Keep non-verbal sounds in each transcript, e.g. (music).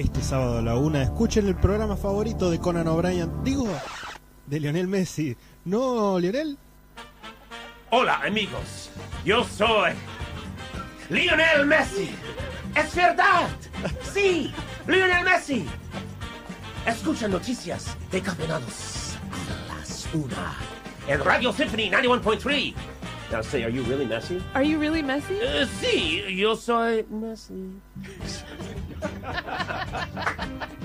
este sábado a la una. Escuchen el programa favorito de Conan O'Brien. Digo, de Lionel Messi. ¿No, Lionel? Hola, amigos. Yo soy Lionel Messi. Es verdad. Sí, Lionel Messi. Escucha noticias de campeonatos a las una. En Radio Symphony 91.3. Now say, are you really Messi? Are you really Messi? Eh, sí, yo soy Messi. Ha ha ha ha ha!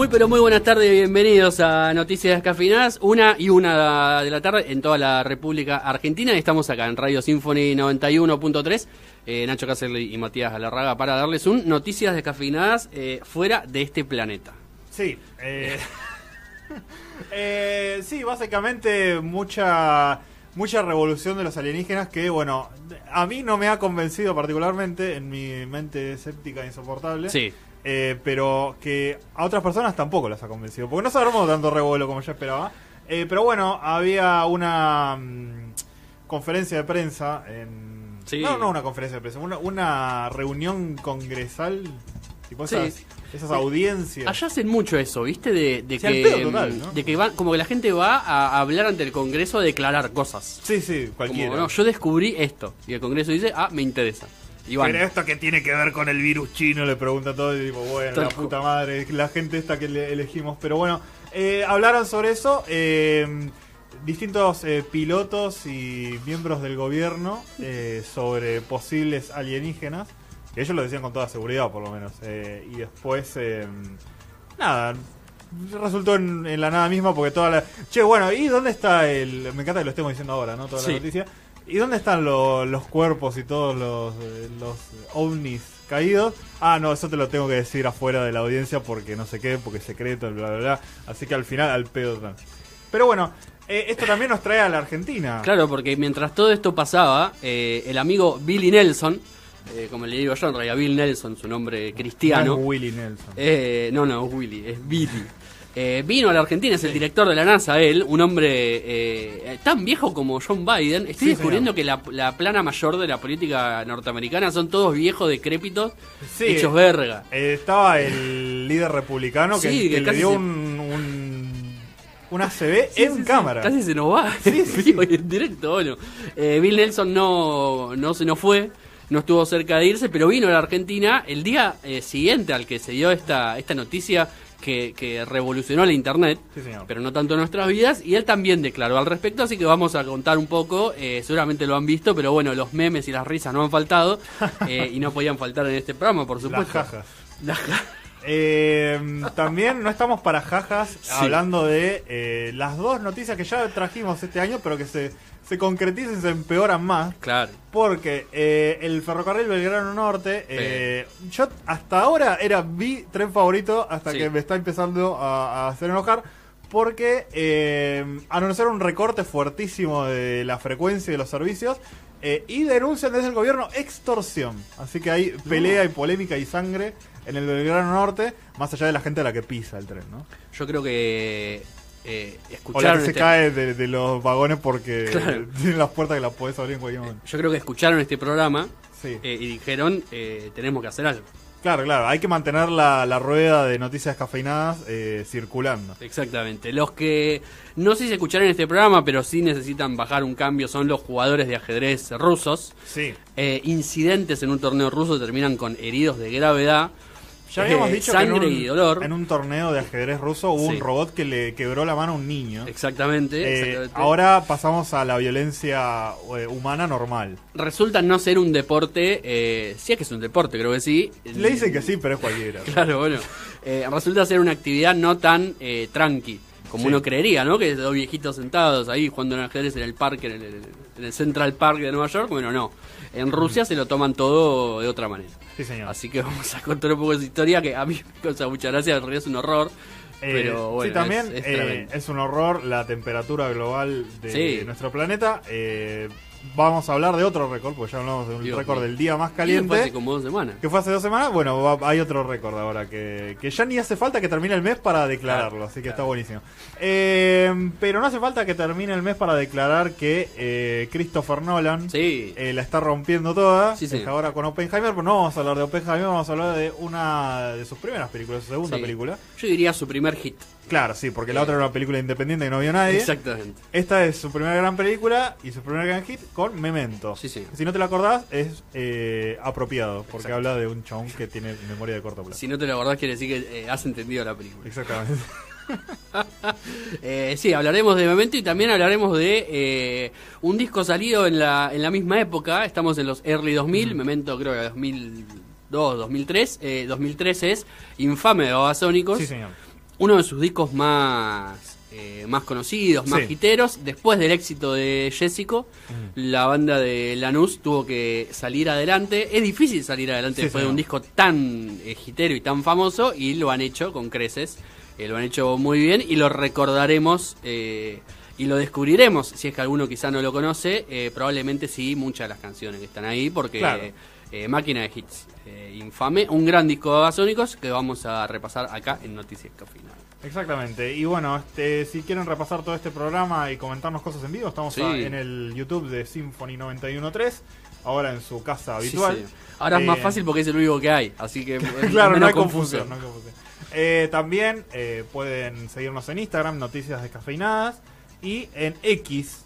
Muy pero muy buenas tardes y bienvenidos a Noticias Descafinadas, una y una de la tarde en toda la República Argentina. Estamos acá en Radio Symphony 91.3, eh, Nacho Cáceres y Matías Alarraga para darles un Noticias Descafinadas eh, fuera de este planeta. Sí, eh, (laughs) eh, sí, básicamente mucha mucha revolución de los alienígenas que, bueno, a mí no me ha convencido particularmente en mi mente escéptica e insoportable. Sí. Eh, pero que a otras personas tampoco las ha convencido, porque no se armó tanto revuelo como yo esperaba. Eh, pero bueno, había una mm, conferencia de prensa en... Sí. No, no una conferencia de prensa, una, una reunión congresal, tipo Sí. esas, audiencias. Allá hacen mucho eso, ¿viste? De, de Sí, al que, pedo total, ¿no? de que van, como que la gente va a hablar ante el Congreso a declarar cosas. Sí, sí, Como, cualquiera. no, yo descubrí esto. Y el Congreso dice, ah, me interesa. Pero esto que tiene que ver con el virus chino, le pregunta todo y tipo, bueno, Tal la puta madre, la gente esta que le elegimos. Pero bueno, eh, hablaron sobre eso. eh, distintos eh, pilotos y miembros del gobierno eh, (laughs) sobre posibles alienígenas. Que ellos lo decían con toda seguridad, por lo menos. eh, y después, eh, nada, resultó en, en la nada misma porque toda la... Che, bueno, ¿y dónde está el... Me encanta que lo estemos diciendo ahora, ¿no? Toda Sí. la noticia. ¿Y dónde están lo- los cuerpos y todos los, eh, los ovnis caídos? Ah, no, eso te lo tengo que decir afuera de la audiencia porque no sé qué, porque es secreto, bla, bla, bla. Así que al final, al pedo. Pero bueno, eh, esto también nos trae a la Argentina. Claro, porque mientras todo esto pasaba, eh, el amigo Billy Nelson, eh, como le digo yo, en realidad Bill Nelson, su nombre cristiano. No es Willie Nelson. Eh, no, no, es Willy, es Billy. Eh, vino a la Argentina, es el director de la NASA, él, un hombre eh, tan viejo como John Biden. Estoy Sí, descubriendo que la, la plana mayor de la política norteamericana son todos viejos, decrépitos, Sí. hechos verga. Eh, estaba el líder republicano que, Sí, que que le dio se- un, un, un ACB Sí, en sí, sí, cámara. Casi se nos va. (laughs) En directo, bueno. Eh, Bill Nelson no, no se nos fue, no estuvo cerca de irse, pero vino a la Argentina el día eh, siguiente al que se dio esta, esta noticia que, que revolucionó la internet, Sí, señor. pero no tanto nuestras vidas, y él también declaró al respecto, así que vamos a contar un poco, eh, seguramente lo han visto, pero bueno, los memes y las risas no han faltado, (laughs) eh, y no podían faltar en este programa, por Las supuesto. jajas. Las jajas. Eh, también no estamos para jajas Sí. hablando de eh, las dos noticias que ya trajimos este año, pero que se, se concretizan y se empeoran más. Claro. Porque eh, el ferrocarril Belgrano Norte, eh, yo hasta ahora era mi tren favorito, hasta Sí. que me está empezando a, a hacer enojar, porque eh, anunciaron un recorte fuertísimo de la frecuencia de los servicios eh, y denuncian desde el gobierno extorsión. Así que hay pelea y polémica y sangre en el Belgrano Norte, más allá de la gente a la que pisa el tren, ¿no? Yo creo que eh, O la escucharon que se este- cae de, de los vagones porque Claro. (laughs) tienen las puertas que las podés abrir en cualquier momento. Yo creo que escucharon este programa Sí. eh, y dijeron, eh, tenemos que hacer algo. Claro, claro, hay que mantener la, la rueda de noticias cafeinadas eh, circulando. Exactamente. Los que no sé si escucharon este programa, pero sí necesitan bajar un cambio son los jugadores de ajedrez rusos. Sí. Eh, incidentes en un torneo ruso terminan con heridos de gravedad. Ya habíamos eh, dicho sangre que en un, y dolor. en un torneo de ajedrez ruso hubo Sí. un robot que le quebró la mano a un niño. Exactamente. Eh, exactamente. ahora pasamos a la violencia eh, humana normal. Resulta no ser un deporte, eh, sí es que es un deporte, creo que sí. Le dicen que sí, pero es cualquiera. (laughs) Claro, bueno. Resulta ser una actividad no tan eh, tranqui como Sí. uno creería, ¿no? Que dos viejitos sentados ahí jugando en ajedrez en el parque, en el, en el Central Park de Nueva York. Bueno, no. En Rusia se lo toman todo de otra manera. Sí, señor. Así que vamos a contar un poco esa historia que a mí (laughs) me causa mucha gracia, en realidad es un horror. Eh, pero bueno, sí, también es, es eh, es un horror la temperatura global de Sí. nuestro planeta. Eh, vamos a hablar de otro récord, porque ya hablamos de un Dios récord del día más Y fue hace caliente. como dos semanas. Que fue hace dos semanas, bueno, va- hay otro récord ahora que, que ya ni hace falta que termine el mes para declararlo, Claro, así que claro. está buenísimo. Eh, pero no hace falta que termine el mes para declarar que eh, Christopher Nolan Sí. eh, la está rompiendo toda. Sí, sí. Ahora con Oppenheimer, pero no vamos a hablar de Oppenheimer, vamos a hablar de una de sus primeras películas, su segunda película. Yo diría su primer hit. Claro, sí, porque la otra era una película independiente que no vio nadie. Exactamente. Esta es su primera gran película y su primer gran hit con Memento. Sí, sí. Si no te la acordás, es eh, apropiado, porque Exacto. habla de un chabón que tiene memoria de corto plazo. Si no te lo acordás, quiere decir que eh, has entendido la película. Exactamente. (laughs) Eh, sí, hablaremos de Memento y también hablaremos de eh, un disco salido en la, en la misma época. Estamos en los early 2000, Memento creo que 2002, 2003. Eh, 2003 es Infame de Babasónicos. Sí, señor. Uno de sus discos más eh, más conocidos, más Sí. hiteros. Después del éxito de Jessico, la banda de Lanús tuvo que salir adelante. Es difícil salir adelante Sí, después de un disco tan eh, hitero y tan famoso y lo han hecho con creces. Eh, lo han hecho muy bien y lo recordaremos eh, y lo descubriremos. Si es que alguno quizá no lo conoce, eh, probablemente sí, muchas de las canciones que están ahí porque... Claro. eh, máquina de hits, eh, infame, un gran disco de Babasónicos que vamos a repasar acá en Noticias Cafina. Exactamente. Y bueno, este, si quieren repasar todo este programa y comentarnos cosas en vivo, estamos Sí. a- en el YouTube de Symphony 913, ahora en su casa habitual. Sí, sí. Ahora es más Eh, fácil porque es el único que hay, así que (laughs) claro, no hay confusión. no hay confusión. Eh, también eh, pueden seguirnos en Instagram, Noticias Descafeinadas, y en X,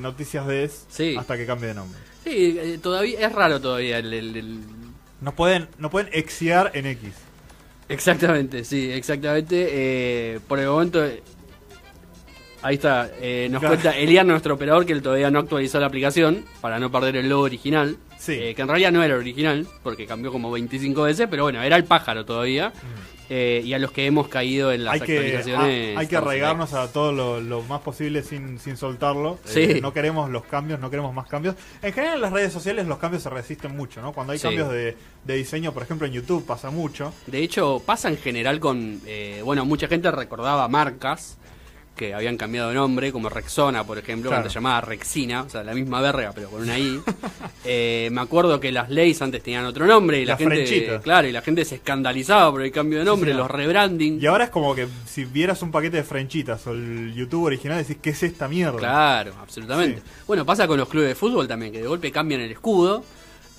Noticias Des, Sí. hasta que cambie de nombre. Sí, todavía es raro todavía el, el- el- Nos pueden, nos pueden exiar en X. exactamente, sí, exactamente. eh, por el momento eh, ahí está, eh, nos Claro. cuenta Elian nuestro operador que él todavía no actualizó la aplicación para no perder el logo original. Sí. eh, que en realidad no era original porque cambió como 25 veces, pero bueno, era el pájaro todavía. Eh, y a los que hemos caído en las hay que, actualizaciones. ah, hay que arraigarnos a todo lo, lo más posible sin, sin soltarlo. Sí. Eh, no queremos los cambios, no queremos más cambios. En general en las redes sociales los cambios se resisten mucho, ¿no? Cuando hay Sí. cambios de, de diseño, por ejemplo en YouTube pasa mucho. De hecho, pasa en general con. eh, bueno, mucha gente recordaba marcas que habían cambiado de nombre, como Rexona, por ejemplo, Claro. que se llamaba Rexina, o sea, la misma verga, pero con una I. (laughs) Eh, me acuerdo que las leyes antes tenían otro nombre y la Las gente. Claro, y la gente se escandalizaba por el cambio de nombre, los rebranding. Y ahora es como que si vieras un paquete de frenchitas o el YouTube original decís, ¿qué es esta mierda? Claro, absolutamente. Sí. Bueno, pasa con los clubes de fútbol también, que de golpe cambian el escudo.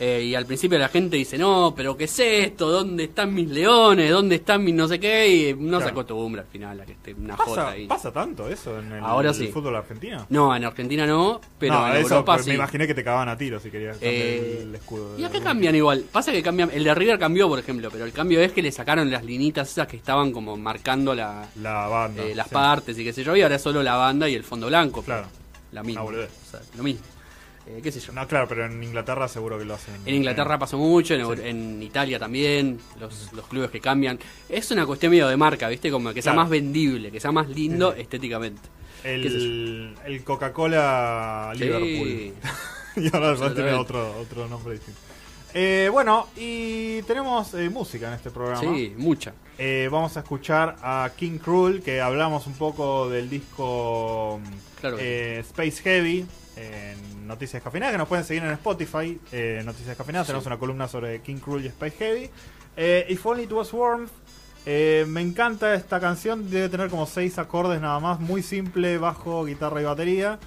Eh, y al principio la gente dice, no, pero ¿qué es esto? ¿Dónde están mis leones? ¿Dónde están mis no sé qué? Y no se Claro. acostumbra al final a que esté una jota ¿Pasa, ahí. ¿Pasa tanto eso en el, Ahora el sí. fútbol argentino? No, en Argentina no, pero no, en eso Europa pero sí. me imaginé que te cagaban a tiro si querías cambiar Eh, el escudo. Y acá cambian igual. Pasa que cambian. El de River cambió, por ejemplo, pero el cambio es que le sacaron las linitas esas que estaban como marcando la, La banda. eh, las sí. partes y qué sé yo. Y ahora es solo la banda y el fondo blanco. Claro. La misma. O sea, lo mismo. Eh, qué sé yo. No, claro, pero en Inglaterra seguro que lo hacen. En Inglaterra pasó mucho, en, en Italia también, los, los clubes que cambian. Es una cuestión medio de marca, ¿viste? Como que sea más vendible, que sea más lindo Sí, estéticamente. El, el Coca-Cola. Liverpool. (laughs) y ahora va a tener otro, otro nombre distinto. Eh, bueno, y tenemos eh, música en este programa. Sí, mucha. Eh, vamos a escuchar a King Cruel, que hablamos un poco del disco Claro eh, Space Heavy en Noticias Cafeinadas, que nos pueden seguir en Spotify, eh, Noticias Cafeinadas, tenemos Sí. una columna sobre King Cruel y Space Heavy. Eh, If Only It Was Warm, eh, me encanta esta canción, debe tener como seis acordes nada más, muy simple, bajo, guitarra y batería,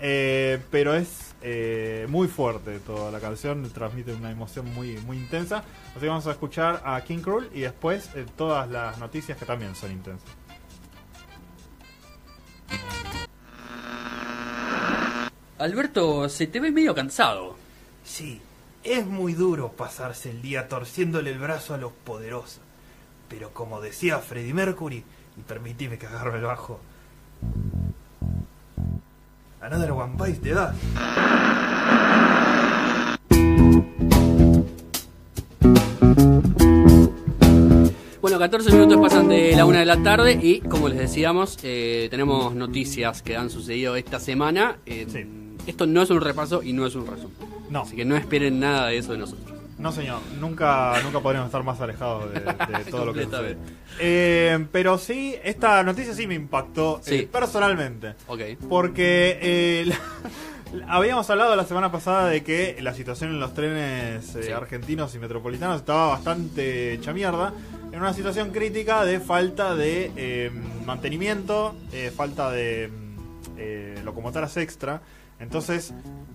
eh, pero es eh, muy fuerte toda la canción, transmite una emoción muy, muy intensa. Así que vamos a escuchar a King Cruel y después todas las noticias que también son intensas. Alberto, se te ve medio cansado. Sí, es muy duro pasarse el día torciéndole el brazo a los poderosos. Pero como decía Freddie Mercury, y permitime que agarro el bajo. Another one bites the dust. Bueno, 14 minutos pasan de la una de la tarde y, como les decíamos, eh, tenemos noticias que han sucedido esta semana. Eh, Sí. Esto no es un repaso y no es un resumen. No. Así que no esperen nada de eso de nosotros. No, señor, nunca, nunca podríamos estar más alejados de, de (laughs) todo lo que sucede. Eh, pero sí, esta noticia sí me impactó Sí. eh, personalmente. Ok. Porque eh, (laughs) la, Habíamos hablado la semana pasada de que la situación en los trenes eh, Sí. argentinos y metropolitanos estaba bastante hecha mierda. En una situación crítica de falta de mantenimiento, falta de mm, locomotoras extra. Entonces,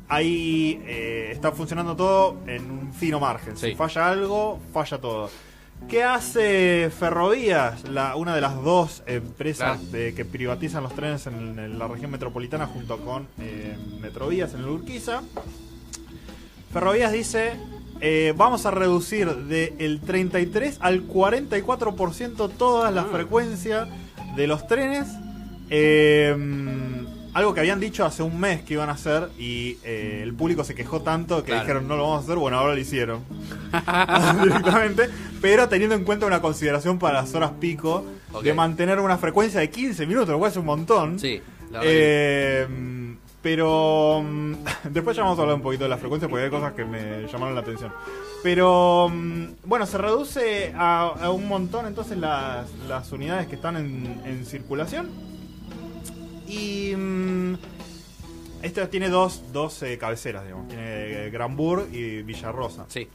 ahí eh, está funcionando todo en un fino margen. Sí. Si falla algo, falla todo. ¿Qué hace Ferrovías, la, una de las dos empresas Claro. de- que privatizan los trenes en, en la región metropolitana junto con eh, Metrovías en el Urquiza? Ferrovías dice, eh, vamos a reducir del 33 al 44% todas las Ah. frecuencias de los trenes. Eh, algo que habían dicho hace un mes que iban a hacer y eh, el público se quejó tanto que Claro. dijeron no lo vamos a hacer, bueno, ahora lo hicieron. (laughs) directamente, pero teniendo en cuenta una consideración para las horas pico de mantener una frecuencia de 15 minutos, lo cual es un montón. Sí, la Eh, pero mm, (laughs) después ya vamos a hablar un poquito de la frecuencia porque hay cosas que me llamaron la atención. Pero mm, bueno, se reduce a, a un montón entonces las, las unidades que están en, en circulación. Y mm, esto tiene dos, dos eh, cabeceras, digamos. Tiene eh, Granburg y Villarrosa. sí.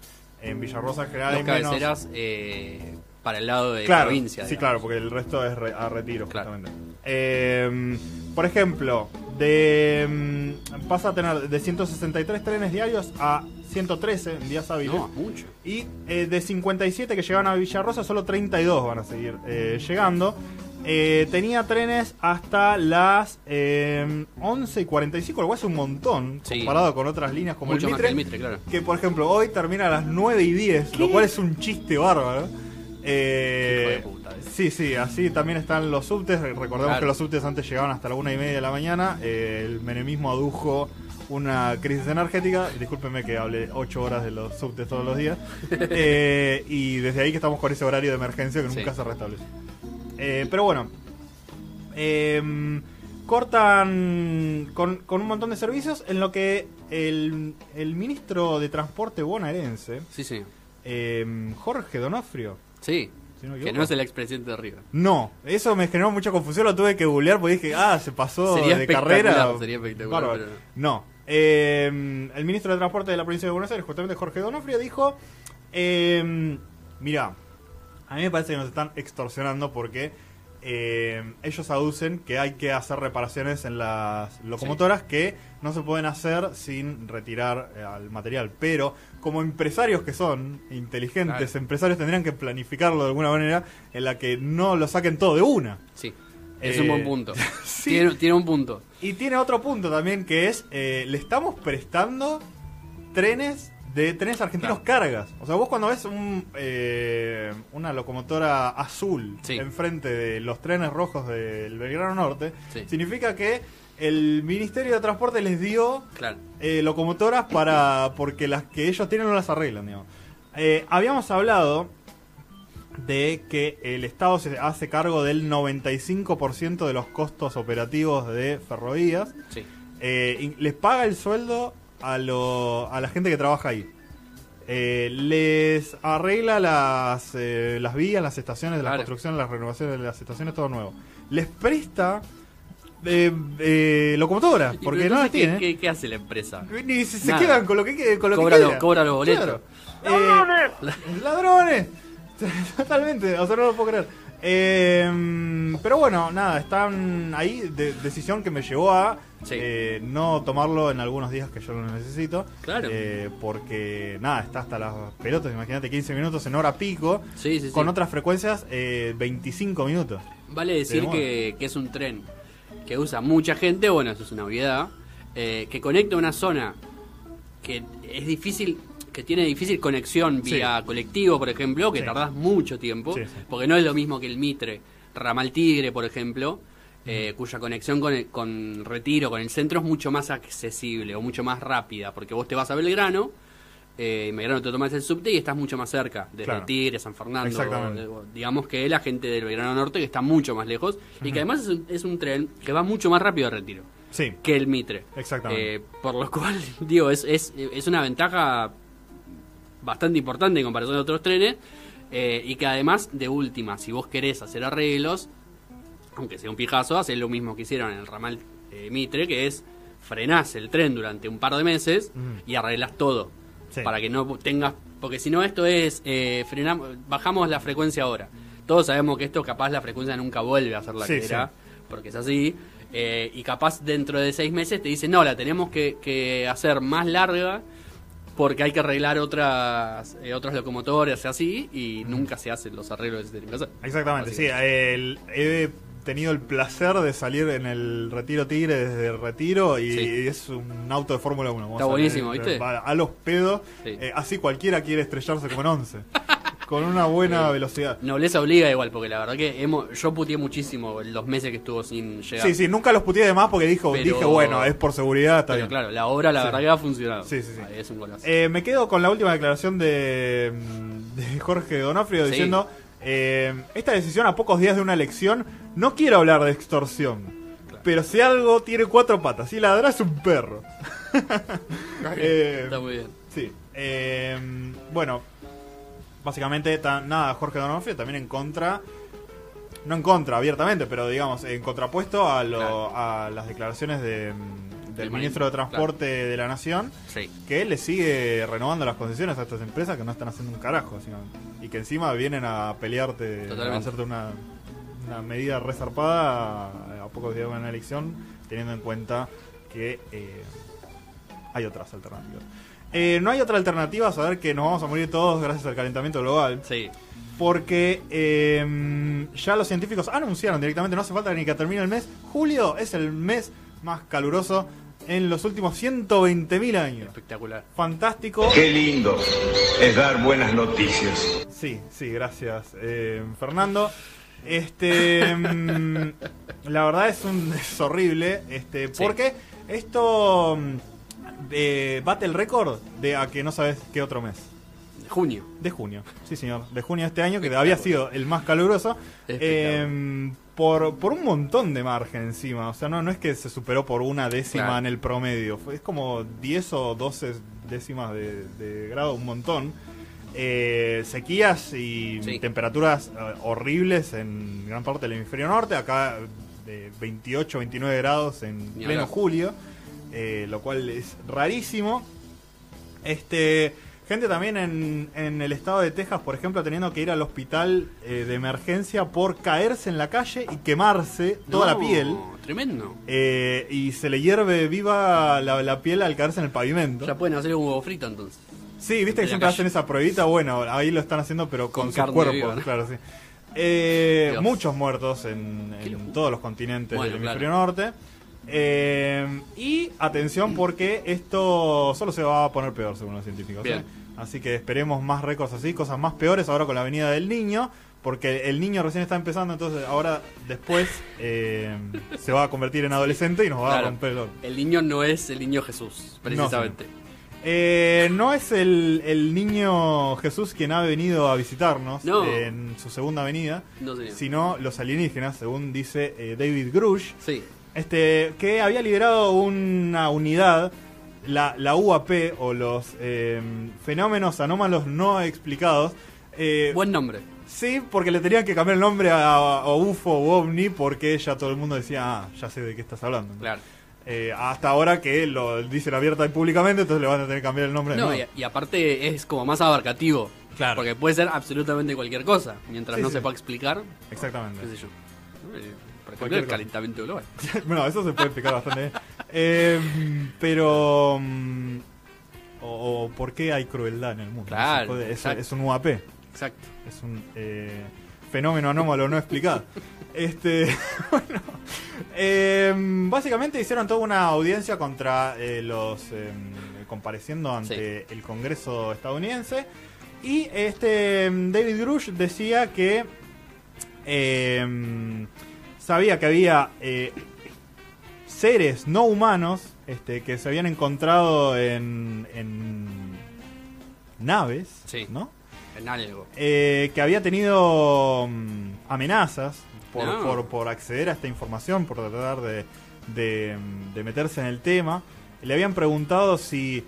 En Villarrosa en general Dos hay menos- cabeceras eh, para el lado de claro, provincia. Sí, digamos. claro, porque el resto es re- a retiro, Claro. justamente. Eh, por ejemplo, de mm, pasa a tener de 163 trenes diarios a 113 en días hábiles. No, mucho. Y eh, de 57 que llegaban a Villarrosa, solo 32 van a seguir eh, llegando. Eh, tenía trenes hasta las eh, 11 y 45, lo cual es un montón Sí. comparado con otras líneas como mucho el más Mitre, que el Mitre, claro. que por ejemplo hoy termina a las 9 y 10, lo cual es un chiste bárbaro. Eh, Hijo de puta, ese. sí, sí, así también están los subtes. Recordemos Claro. que los subtes antes llegaban hasta la una y media de la mañana. Eh, el menemismo adujo una crisis energética. Discúlpenme que hable 8 horas de los subtes todos los días. (laughs) Eh, y desde ahí que estamos con ese horario de emergencia que Sí. nunca se restablece. Eh, pero bueno, eh, cortan con, con un montón de servicios en lo que el, el ministro de Transporte bonaerense, Sí, sí. eh, Jorge Donofrio, Sí. si no que no es el expresidente de River. No, eso me generó mucha confusión, lo tuve que googlear porque dije, ah, se pasó Sería de carrera. sería espectacular, pero No. Eh, el ministro de Transporte de la provincia de Buenos Aires, justamente Jorge Donofrio, dijo, eh, mira, a mí me parece que nos están extorsionando porque eh, ellos aducen que hay que hacer reparaciones en las locomotoras que no se pueden hacer sin retirar eh, al material. Pero como empresarios que son, inteligentes Claro. empresarios, tendrían que planificarlo de alguna manera en la que no lo saquen todo de una. Sí. Es Eh, un buen punto. (laughs) sí. Tiene, tiene un punto. Y tiene otro punto también que es, eh, le estamos prestando trenes de trenes argentinos cargas. O sea, vos cuando ves un, eh, una locomotora azul Sí. enfrente de los trenes rojos del Belgrano Norte, Sí. significa que el Ministerio de Transporte les dio Claro. eh, locomotoras para porque las que ellos tienen no las arreglan, digamos. Eh, habíamos hablado de que el Estado se hace cargo del 95% de los costos operativos de ferrovías. Sí. Eh, les paga el sueldo a, lo- a la gente que trabaja ahí. Eh, les arregla las, eh, las vías, las estaciones de la Claro. construcción, las renovaciones de las estaciones, todo nuevo. Les presta eh, eh, locomotoras, porque no las ¿qué- tiene. ¿qué, qué hace la empresa? Ni se, se quedan con lo que, con lo Cobra que los- cobra los boletos. Claro. Eh, (laughs) ¡Ladrones! (laughs) Totalmente, o sea, no lo puedo creer. Eh, pero bueno, nada, están ahí. de- decisión que me llevó a Sí. eh, no tomarlo en algunos días que yo lo necesito. Claro. Eh, porque nada, está hasta las pelotas. Imagínate 15 minutos en hora pico. Sí, sí. Con otras frecuencias, eh, 25 minutos. Vale decir que, que es un tren que usa mucha gente, bueno, eso es una obviedad, eh, que conecta una zona que es difícil, que tiene difícil conexión Sí. vía colectivo, por ejemplo, que Sí. tardás mucho tiempo, Sí, porque no es lo mismo que el Mitre, Ramal Tigre, por ejemplo, eh, cuya conexión con, el- con Retiro, con el centro es mucho más accesible o mucho más rápida, porque vos te vas a Belgrano, eh, en Belgrano te tomas el subte y estás mucho más cerca, desde Claro. Tigre, San Fernando, digamos que la gente del Belgrano Norte que está mucho más lejos y que además es un, es un tren que va mucho más rápido a retiro Sí, que el Mitre. Exactamente. Eh, por lo cual, (laughs) digo, es, es, es una ventaja bastante importante en comparación a otros trenes eh, y que además, de última, si vos querés hacer arreglos, aunque sea un pijazo, haces lo mismo que hicieron en el ramal eh, Mitre, que es frenás el tren durante un par de meses Mm. y arreglas todo. Sí. Para que no tengas. Porque si no, esto es. Eh, frenamos, bajamos la frecuencia ahora. Todos sabemos que esto, capaz, la frecuencia nunca vuelve a ser la Sí, que sí. era. Porque es así. Eh, y capaz dentro de seis meses te dicen, no, la tenemos que, que hacer más larga porque hay que arreglar otras eh, otros locomotores así y nunca se hacen los arreglos que se tienen que hacer. Exactamente, Así sí. el- he tenido el placer de salir en el Retiro Tigre desde el Retiro y Sí. es un auto de Fórmula 1. Vamos Está a buenísimo, eh, ¿viste? A los pedos. Sí. Eh, así cualquiera quiere estrellarse como en 11. (laughs) con una buena Sí. velocidad. Nobleza obliga igual, porque la verdad que hemos, yo puteé muchísimo los meses que estuvo sin llegar. Sí, sí, nunca los puteé de más porque dijo, Pero- dije, bueno, es por seguridad, está Pero bien. claro, la obra la Sí. verdad que ha funcionado. Sí, sí, sí. Ahí Es un golazo. Eh, me quedo con la última declaración de, mm, de Jorge Donofrio Sí. diciendo, eh, esta decisión a pocos días de una elección, no quiero hablar de extorsión, pero si algo tiene cuatro patas y ladra es un perro. (laughs) Eh, Está muy bien. Sí. eh, bueno, básicamente, ta- nada, Jorge Donofrio también en contra, no en contra abiertamente, pero digamos, en contrapuesto a, lo- Claro. a las declaraciones de, mm, del ministro de claro. Transporte de la Nación Sí. que le sigue renovando las concesiones a estas empresas que no están haciendo un carajo básicamente. y que encima vienen a pelearte a Totalmente. hacerte una, una medida resarpada a, a pocos días de una elección teniendo en cuenta que eh, hay otras alternativas Eh, no hay otra alternativa a saber que nos vamos a morir todos gracias al calentamiento global Sí. porque eh, ya los científicos anunciaron directamente, no hace falta ni que termine el mes, julio es el mes más caluroso en los últimos 120.000 años. Espectacular. Fantástico. Qué lindo es dar buenas noticias. Sí, sí, gracias, eh, Fernando. Este, mm, la verdad es un es horrible, este, Sí. porque esto mm, eh, bate el récord de a que no sabes qué otro mes. Junio. De junio, sí señor, de junio de este año, que había sido el más caluroso, eh, por, por un montón de margen encima, o sea, no, no es que se superó por una décima Claro. en el promedio, fue, es como 10 o 12 décimas de, de grado, un montón. Eh, sequías y Sí. temperaturas eh, horribles en gran parte del hemisferio norte, acá de 28, 29 grados en Ni pleno hablar. julio, eh, lo cual es rarísimo. Este, gente también en, en el estado de Texas, por ejemplo, teniendo que ir al hospital eh, de emergencia por caerse en la calle y quemarse toda la piel. Tremendo. eh, y se le hierve viva la, la piel al caerse en el pavimento. Ya pueden hacer un huevo frito entonces. Sí, viste que siempre calle. hacen esa pruebita. Bueno, ahí lo están haciendo, pero con, Con sus cuerpos, viva, ¿no? claro, sí. Eh, muchos muertos en, todos los continentes Bueno, del claro. hemisferio norte. Eh, y atención porque esto solo se va a poner peor según los científicos. Bien. ¿eh? Así que esperemos más récords así, cosas más peores ahora con la venida del niño. Porque el niño recién está empezando, entonces ahora después eh, se va a convertir en adolescente y nos va Claro. a romper el. El niño no es el niño Jesús, precisamente. Eh, no es el, el niño Jesús quien ha venido a visitarnos No. en su segunda venida, No, sino los alienígenas, según dice eh, David Grush, Sí. Este, que había liderado una unidad, la, la UAP, o los eh, fenómenos anómalos no explicados. eh, Buen nombre. Sí, porque le tenían que cambiar el nombre a, a UFO o OVNI porque ya todo el mundo decía, ah, ya sé de qué estás hablando. Claro. Eh, hasta ahora que lo dicen abierta y públicamente, entonces le van a tener que cambiar el nombre. No, y, y aparte es como más abarcativo. Claro. Porque puede ser absolutamente cualquier cosa. Mientras Sí, no sí. se pueda explicar, Exactamente. qué sé yo. El calentamiento global. (laughs) bueno, eso se puede explicar bastante bien. Eh, pero. mm, o, o por qué hay crueldad en el mundo. Claro, puede- es, un UAP. Exacto. Es un eh, fenómeno anómalo no explicado. (laughs) Este, (laughs) bueno, eh, básicamente hicieron toda una audiencia contra eh, los eh, compareciendo ante el Congreso estadounidense y este David Grush decía que eh, sabía que había eh, seres no humanos este, que se habían encontrado en, en naves, Sí. ¿no? En algo. eh, que había tenido mm, amenazas por, No. por, por acceder a esta información, por tratar de, de, mm, de meterse en el tema. Le habían preguntado si...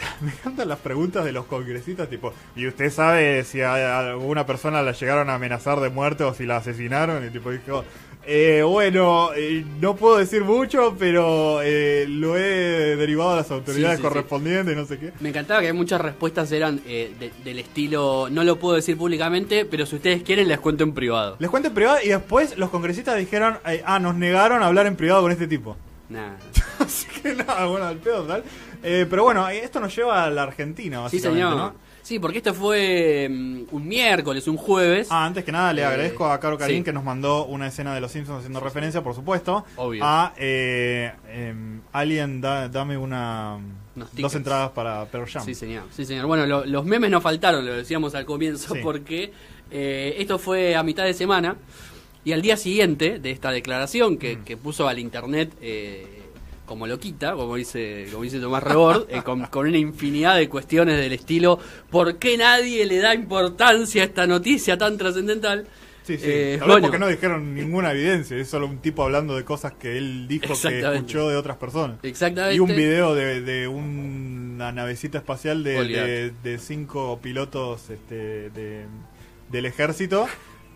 (laughs) Me encantan las preguntas de los congresistas, tipo, ¿y usted sabe si a alguna persona la llegaron a amenazar de muerte o si la asesinaron? Y tipo, dijo, Eh, bueno, eh, no puedo decir mucho, pero eh, lo he derivado a las autoridades Sí, sí, sí. correspondientes, no sé qué. Me encantaba que muchas respuestas eran eh, de- del estilo, no lo puedo decir públicamente, pero si ustedes quieren les cuento en privado. Les cuento en privado y después los congresistas dijeron, eh, ah, nos negaron a hablar en privado con este tipo. Nah. (laughs) Así que nada, bueno, al pedo tal. Pero bueno, esto nos lleva a la Argentina, Sí, básicamente, señor. ¿no? Sí, porque esto fue mm, un miércoles, un jueves. Ah, antes que nada le Eh, agradezco a Caro Karim sí. que nos mandó una escena de Los Simpsons haciendo referencia, por supuesto, Obvio. a eh, em, Alien, da- dame una dos entradas para Pearl Jam. Sí, señor. Sí, señor. Bueno, lo- los memes no faltaron, lo decíamos al comienzo, Sí. porque eh, esto fue a mitad de semana y al día siguiente de esta declaración que, Mm. que puso al internet eh, como loquita, como dice, como dice Tomás Rebord, eh, con, con una infinidad de cuestiones del estilo ¿por qué nadie le da importancia a esta noticia tan trascendental? Sí, sí. Eh, Tal vez bueno. porque no dijeron ninguna evidencia, es solo un tipo hablando de cosas que él dijo que escuchó de otras personas. Exactamente. Y un video de, de una navecita espacial de, de- de cinco pilotos este, de- del ejército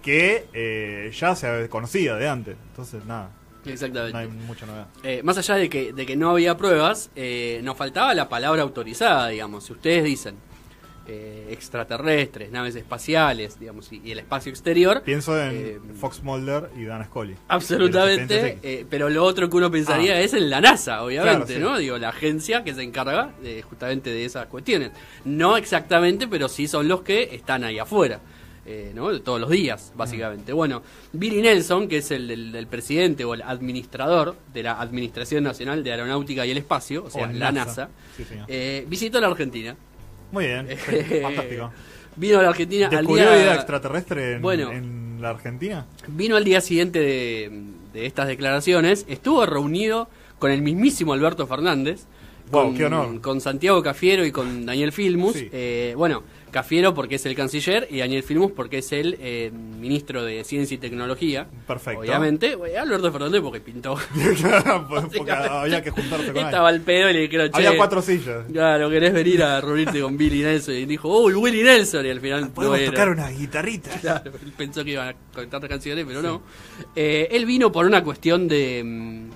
que eh, ya se conocía de antes. Entonces, nada, (laughs) Exactamente. no hay mucha novedad. Eh, más allá de que, de que no había pruebas, eh, nos faltaba la palabra autorizada, digamos. Si ustedes dicen eh, extraterrestres, naves espaciales, digamos, y, y el espacio exterior, Pienso en Eh, Fox Mulder y Dan Scully. Absolutamente, X. eh, pero lo otro que uno pensaría Ah. es en la NASA, obviamente, Claro, sí. ¿no? Digo, la agencia que se encarga de, justamente de esas cuestiones. No exactamente, pero sí son los que están ahí afuera. Eh, ¿no? De todos los días, básicamente. Bueno, Billy Nelson, que es el del, del presidente o el administrador de la Administración Nacional de Aeronáutica y el Espacio, o sea, O la NASA. NASA, Sí, señor. eh, visitó la Argentina. Muy bien, (laughs) fantástico. Vino a la Argentina al ¿Descubrió día, vida extraterrestre en, Bueno. en la Argentina? vino al día siguiente de, de estas declaraciones, estuvo reunido con el mismísimo Alberto Fernández, Wow, con, qué honor. con Santiago Cafiero y con Daniel Filmus. Sí. Eh, bueno, Cafiero porque es el canciller y Daniel Filmus porque es el eh, ministro de Ciencia y Tecnología. Perfecto. Obviamente, Alberto Fernández porque pintó. (laughs) (laughs) Porque había que juntarse con él. Estaba al pedo y le dijeron, che, Había cuatro sillas. Claro, querés venir a reunirte con Billy Nelson. Y dijo, uy, Willy Nelson. Y al final Podemos tocar una guitarrita. (laughs) Claro, él pensó que iban a contar canciones, pero no. Eh, él vino por una cuestión de, mm,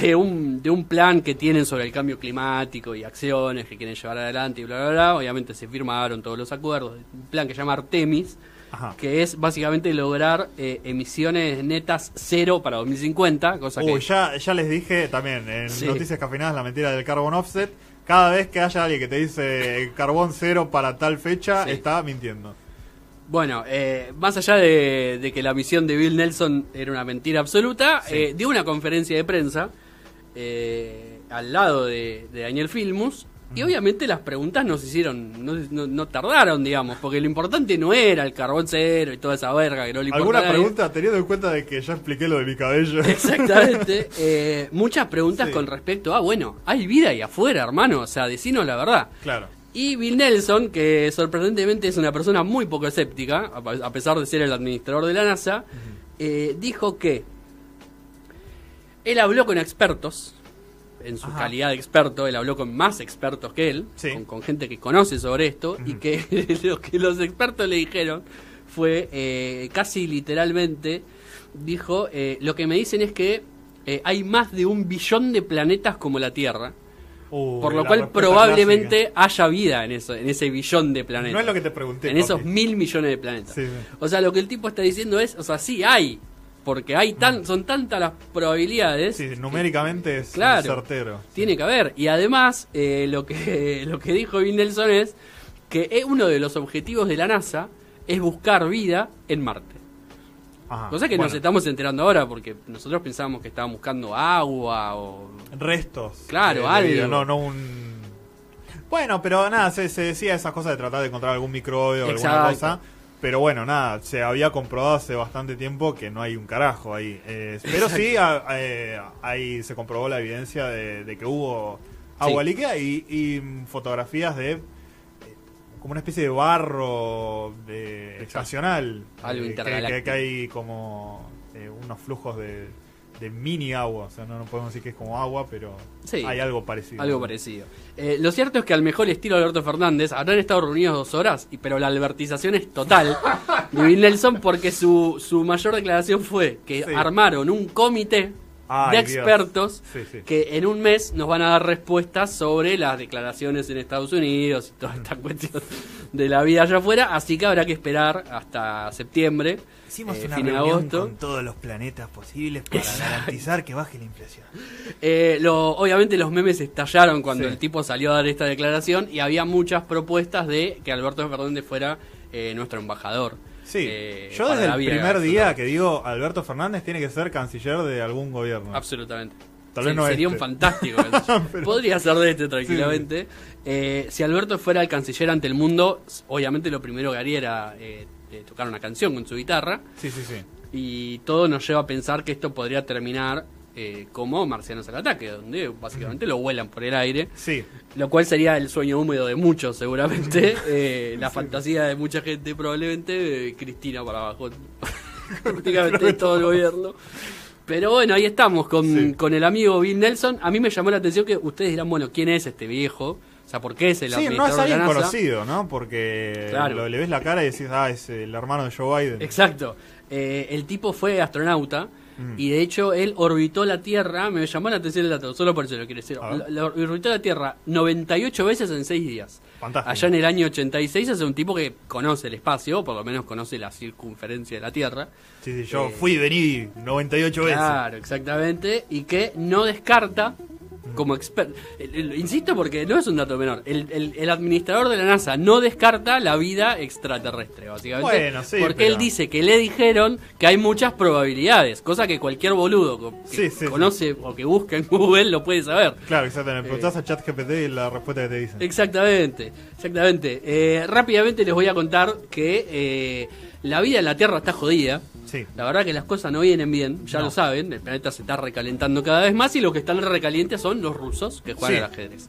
de, un, de un plan que tienen sobre el cambio climático y acciones que quieren llevar adelante y bla, bla, bla. Obviamente se firmaron todos los acuerdos. Un plan que se llama Artemis, Ajá. que es básicamente lograr eh, emisiones netas cero para 2050, cosa Uy, que... ya, ya les dije también en Sí. Noticias Cafeinadas la mentira del carbon offset. Cada vez que haya alguien que te dice carbón cero para tal fecha, Sí. está mintiendo. Bueno, eh, más allá de, de que la misión de Bill Nelson era una mentira absoluta, Sí. eh, dio una conferencia de prensa eh, al lado de, de Daniel Filmus y obviamente las preguntas nos hicieron, no, no- no tardaron, digamos, porque lo importante no era el carbón cero y toda esa verga que no le ¿Alguna pregunta teniendo en cuenta de que ya expliqué lo de mi cabello? Exactamente. (laughs) eh, muchas preguntas Sí. con respecto a, bueno, hay vida ahí afuera, hermano, o sea, decinos la verdad. claro. Y Bill Nelson, que sorprendentemente es una persona muy poco escéptica, a pesar de ser el administrador de la NASA, eh, dijo que él habló con expertos, en su Ajá. calidad de experto, él habló con más expertos que él, Sí. con, con gente que conoce sobre esto, y que (laughs) lo que los expertos le dijeron fue eh, casi literalmente, dijo, eh, lo que me dicen es que eh, hay más de un billón de planetas como la Tierra, Uy, por lo cual probablemente haya vida en eso, en ese billón de planetas. No es lo que te pregunté. en esos mil millones de planetas. Sí. O sea, lo que el tipo está diciendo es, o sea, sí hay, porque hay tan, son tantas las probabilidades. Sí, numéricamente es Claro. certero. Tiene que haber. Y además, eh, lo que (laughs) lo que dijo Bill Nelson es que eh, uno de los objetivos de la NASA es buscar vida en Marte. Ajá. Cosa que Bueno, nos estamos enterando ahora, porque nosotros pensábamos que estaban buscando agua o Restos. Claro, de- algo. No, no un. Bueno, pero nada, se, se decía esas cosas de tratar de encontrar algún microbio o alguna cosa. Pero bueno, nada, se había comprobado hace bastante tiempo que no hay un carajo ahí. Eh, pero sí, a- eh, ahí se comprobó la evidencia de, de que hubo agua Sí. líquida y, y, fotografías de como una especie de barro de, estacional. Algo eh, que- que, intergaláctico. que hay como eh, unos flujos de, de mini agua. O sea, no, no podemos decir que es como agua, pero Sí. hay algo parecido. Algo parecido. Eh, lo cierto es que al mejor estilo de Alberto Fernández habrán estado reunidos dos horas, y- pero la albertización es total de Bill Nelson porque su, su mayor declaración fue que Sí. armaron un comité Ay, de expertos Sí, sí. que en un mes nos van a dar respuestas sobre las declaraciones en Estados Unidos y toda esta cuestión de la vida allá afuera, así que habrá que esperar hasta septiembre. Hicimos eh, una fin reunión agosto. con todos los planetas posibles para garantizar que baje la inflación. Eh, lo, obviamente los memes estallaron cuando Sí. el tipo salió a dar esta declaración y había muchas propuestas de que Alberto Fernández fuera eh, nuestro embajador. Sí, eh, yo desde el primer día que digo Alberto Fernández tiene que ser canciller de algún gobierno. Absolutamente. Tal vez Sí, no sería este. un fantástico. (laughs) canciller. Podría ser de este tranquilamente. Eh, si Alberto fuera el canciller ante el mundo, obviamente lo primero que haría era eh, eh, tocar una canción con su guitarra. Sí, sí, sí. Y todo nos lleva a pensar que esto podría terminar eh, como Marcianos al ataque, donde básicamente lo vuelan por el aire. Sí, Lo cual sería el sueño húmedo de muchos, seguramente. (laughs) Eh, la fantasía de mucha gente, probablemente. eh, Cristina para abajo. (laughs) Prácticamente todo el gobierno. Pero bueno, ahí estamos con, Sí. con el amigo Bill Nelson. A mí me llamó la atención que ustedes dirán, bueno, ¿quién es este viejo? O sea, ¿por qué es el sí no es alguien conocido, ¿no? Porque Claro. lo- le ves la cara y decís, ah, es el hermano de Joe Biden. Exacto. Eh, el tipo fue astronauta Mm. y de hecho él orbitó la Tierra, me llamó la atención el dato, solo por eso lo quiero decir. A ver. Lo- lo orbitó la Tierra 98 veces en 6 días. Fantástico. Allá en el año 86 es un tipo que conoce el espacio, por lo menos conoce la circunferencia de la Tierra. Sí, sí, yo Eh, fui y vení 98 veces. Claro, exactamente. Y que no descarta como experto. Insisto porque no es un dato menor. El, el- el administrador de la NASA no descarta la vida extraterrestre, básicamente. Bueno, sí, porque pero- él dice que le dijeron que hay muchas probabilidades, cosa que cualquier boludo que Sí, sí, sí. conoce o que busca en Google lo puede saber. Claro, exactamente. Eh. Preguntás a ChatGPT y la respuesta que te dicen. Exactamente, exactamente. Eh, rápidamente les voy a contar que eh, la vida en la Tierra está jodida. Sí. La verdad que las cosas no vienen bien, ya No. lo saben, el planeta se está recalentando cada vez más y los que están recalientes son los rusos que juegan Sí. al ajedrez.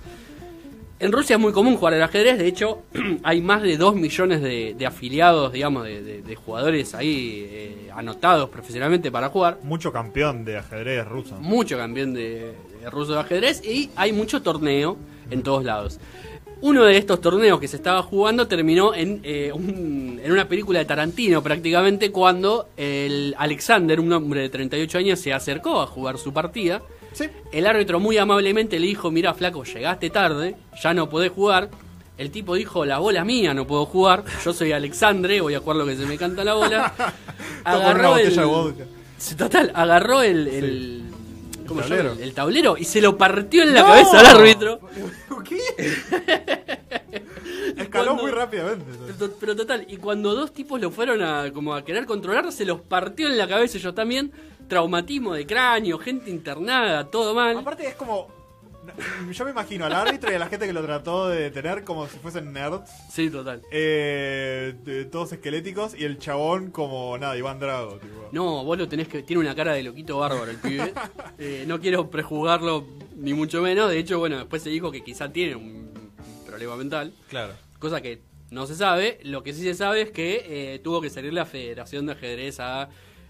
En Rusia es muy común jugar al ajedrez, de hecho (clears throat) hay más de 2 millones de, de afiliados, digamos, de, de- de jugadores ahí eh, anotados profesionalmente para jugar. Mucho campeón de ajedrez ruso. Mucho campeón de, de ruso de ajedrez y hay mucho torneo en todos lados. Uno de estos torneos que se estaba jugando terminó en, eh, un- en una película de Tarantino prácticamente cuando el Alexander, un hombre de 38 años, se acercó a jugar su partida. Sí. El árbitro muy amablemente le dijo, mira flaco, llegaste tarde, ya no podés jugar. El tipo dijo, la bola es mía, no puedo jugar. Yo soy Alexandre, voy a jugar lo que se me canta la bola. (laughs) Vodka. Sí, Total, agarró el... el ¿cómo El tablero. El tablero y se lo partió en la ¡No! cabeza al árbitro. (laughs) (laughs) Escaló Cuando- muy rápidamente. Pero total, y cuando dos tipos lo fueron a como a querer controlar, se los partió en la cabeza ellos también. Traumatismo de cráneo, gente internada, todo mal. Aparte es como... (laughs) Yo me imagino al árbitro y a la gente que lo trató de detener como si fuesen nerds. Sí, total. eh, de- todos esqueléticos y el chabón como nada, Iván Drago. Tipo. No, vos lo tenés que. Tiene una cara de loquito bárbaro el pibe. (laughs) Eh, no quiero prejuzgarlo ni mucho menos. De hecho, bueno, después se dijo que quizá tiene un problema mental. Claro. Cosa que no se sabe. Lo que sí se sabe es que eh, tuvo que salir la Federación de Ajedrez a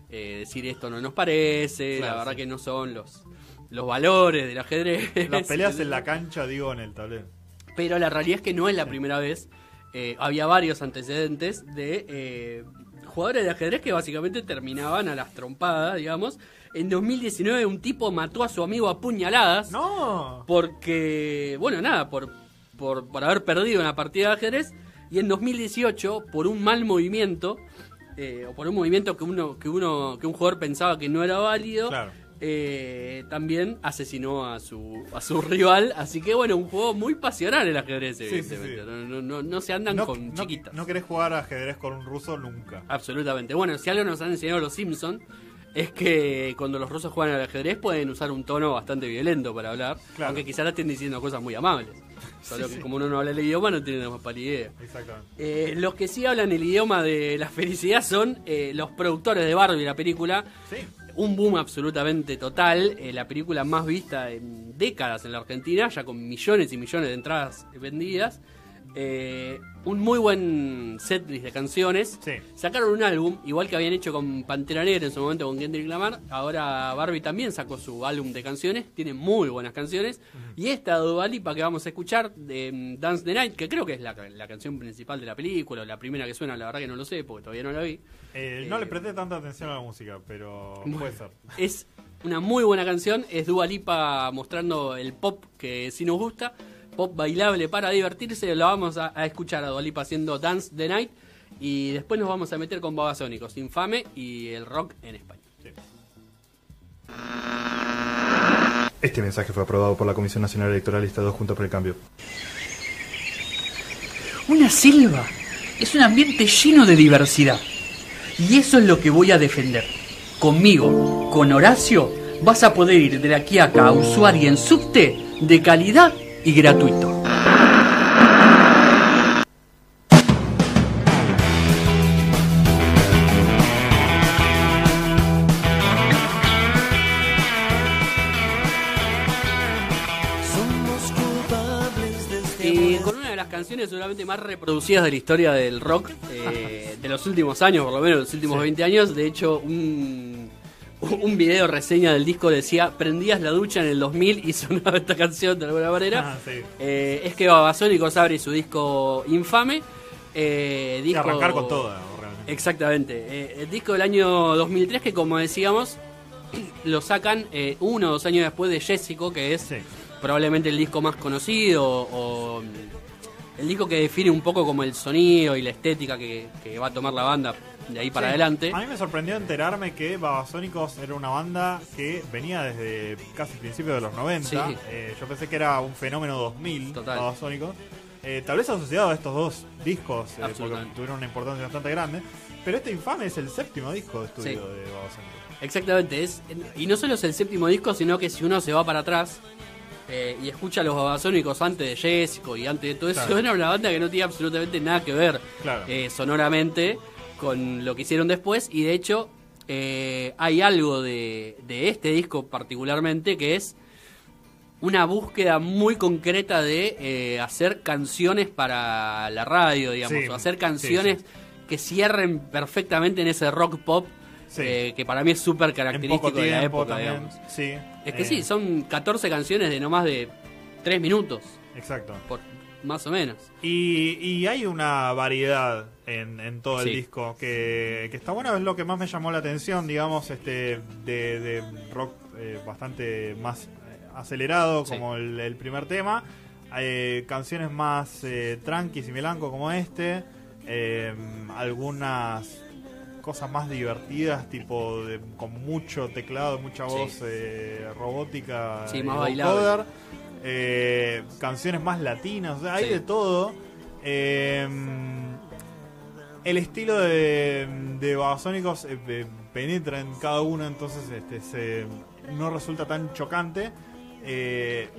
eh, decir esto no nos parece. Claro, la verdad sí. que no son los, los valores del ajedrez. Las peleas en la (laughs) cancha, digo, en el tablero. Pero la realidad es que no es la primera vez. Eh, había varios antecedentes de eh, jugadores de ajedrez que básicamente terminaban a las trompadas, digamos. En 2019 un tipo mató a su amigo a puñaladas ¡No! porque, bueno, nada, por, por, por haber perdido una partida de ajedrez. Y en 2018, por un mal movimiento, eh, o por un movimiento que uno, que uno, que un jugador pensaba que no era válido, Claro. Eh, también asesinó a su, a su rival. Así que bueno, un juego muy pasional el ajedrez, sí, evidentemente. sí. No, no- no- no se andan No, con chiquitas. no querés jugar a ajedrez con un ruso nunca. Absolutamente. Bueno, si algo nos han enseñado los Simpsons es que cuando los rusos juegan al ajedrez pueden usar un tono bastante violento para hablar, Claro. aunque quizás estén diciendo cosas muy amables. (laughs) Solo Sí, que sí. como uno no habla el idioma no tienen la más pálida idea. Exactamente. Eh, los que sí hablan el idioma de la felicidad son eh, los productores de Barbie, la película. Sí. Un boom absolutamente total, eh, la película más vista en décadas en la Argentina, ya con millones y millones de entradas vendidas. Eh, un muy buen setlist de canciones. Sí. Sacaron un álbum, igual que habían hecho con Pantera Negra en su momento con Kendrick Lamar. Ahora Barbie también sacó su álbum de canciones. Tiene muy buenas canciones. Y esta Dua Lipa que vamos a escuchar, de mm, Dance the Night, que creo que es la, la canción principal de la película, o la primera que suena, la verdad que no lo sé, porque todavía no la vi. Eh, no Eh, le presté tanta atención a la música, pero Bueno. puede ser. (laughs) Es una muy buena canción, es Dua Lipa mostrando el pop que sí nos gusta, pop bailable para divertirse, lo vamos a, a escuchar a Dua Lipa haciendo Dance the Night y después nos vamos a meter con Babasónicos, Infame y el rock en España. Este mensaje fue aprobado por la Comisión Nacional Electoral Lista 2 Juntos por el Cambio. Una selva es un ambiente lleno de diversidad. Y eso es lo que voy a defender. Conmigo, con Horacio, vas a poder ir de aquí a acá a usuario en subte de calidad y gratuito. Y con una de las canciones seguramente más reproducidas de la historia del rock eh, de los últimos años, por lo menos los últimos 20 años. De hecho, un, (laughs) un video reseña del disco decía, prendías la ducha en el 2000 y sonaba esta canción de alguna manera. Ah, sí. Eh, es que Babasónicos abre su disco Infame. eh, arrancar con todo, realmente. Exactamente. Eh, el disco del año 2003 que como decíamos (clears throat) lo sacan uno o dos años después de Jessico, que es Sí. probablemente el disco más conocido o mm, el disco que define un poco como el sonido y la estética que, que va a tomar la banda de ahí para Sí. adelante. A mí me sorprendió enterarme que Babasónicos era una banda que venía desde casi principios de los 90. Sí. Eh, yo pensé que era un fenómeno 2000, Total. Babasónicos. Eh, tal vez asociado a estos dos discos, eh, porque tuvieron una importancia bastante grande. Pero este infame es el séptimo disco de estudio Sí. de Babasónicos. Exactamente, es, y no solo es el séptimo disco, sino que si uno se va para atrás eh, y escucha a los babasónicos antes de Jessico y antes de todo eso, Claro. (laughs) era una banda que no tiene absolutamente nada que ver Claro. eh, sonoramente con lo que hicieron después y de hecho eh, hay algo de, de este disco particularmente que es una búsqueda muy concreta de eh, hacer canciones para la radio, digamos, Sí, o hacer canciones sí. que cierren perfectamente en ese rock pop Sí. eh, que para mí es súper característico de la época, digamos. Sí. Es que eh, sí, son 14 canciones de no más de 3 minutos, Exacto. por más o menos. Y, y hay una variedad en, en todo el Sí. disco que, que está bueno, es lo que más me llamó la atención, digamos, este de, de rock eh, bastante más eh, acelerado Sí. como el, el primer tema, eh, canciones más eh, tranquis y melanco como este, algunas cosas más divertidas, tipo de, con mucho teclado, mucha voz robótica, Sí, y más. Eh, canciones más latinas, o sea, hay de todo. Eh, el estilo de, de Babasónicos eh, eh, penetra en cada uno, entonces este, se, no resulta tan chocante. Eh,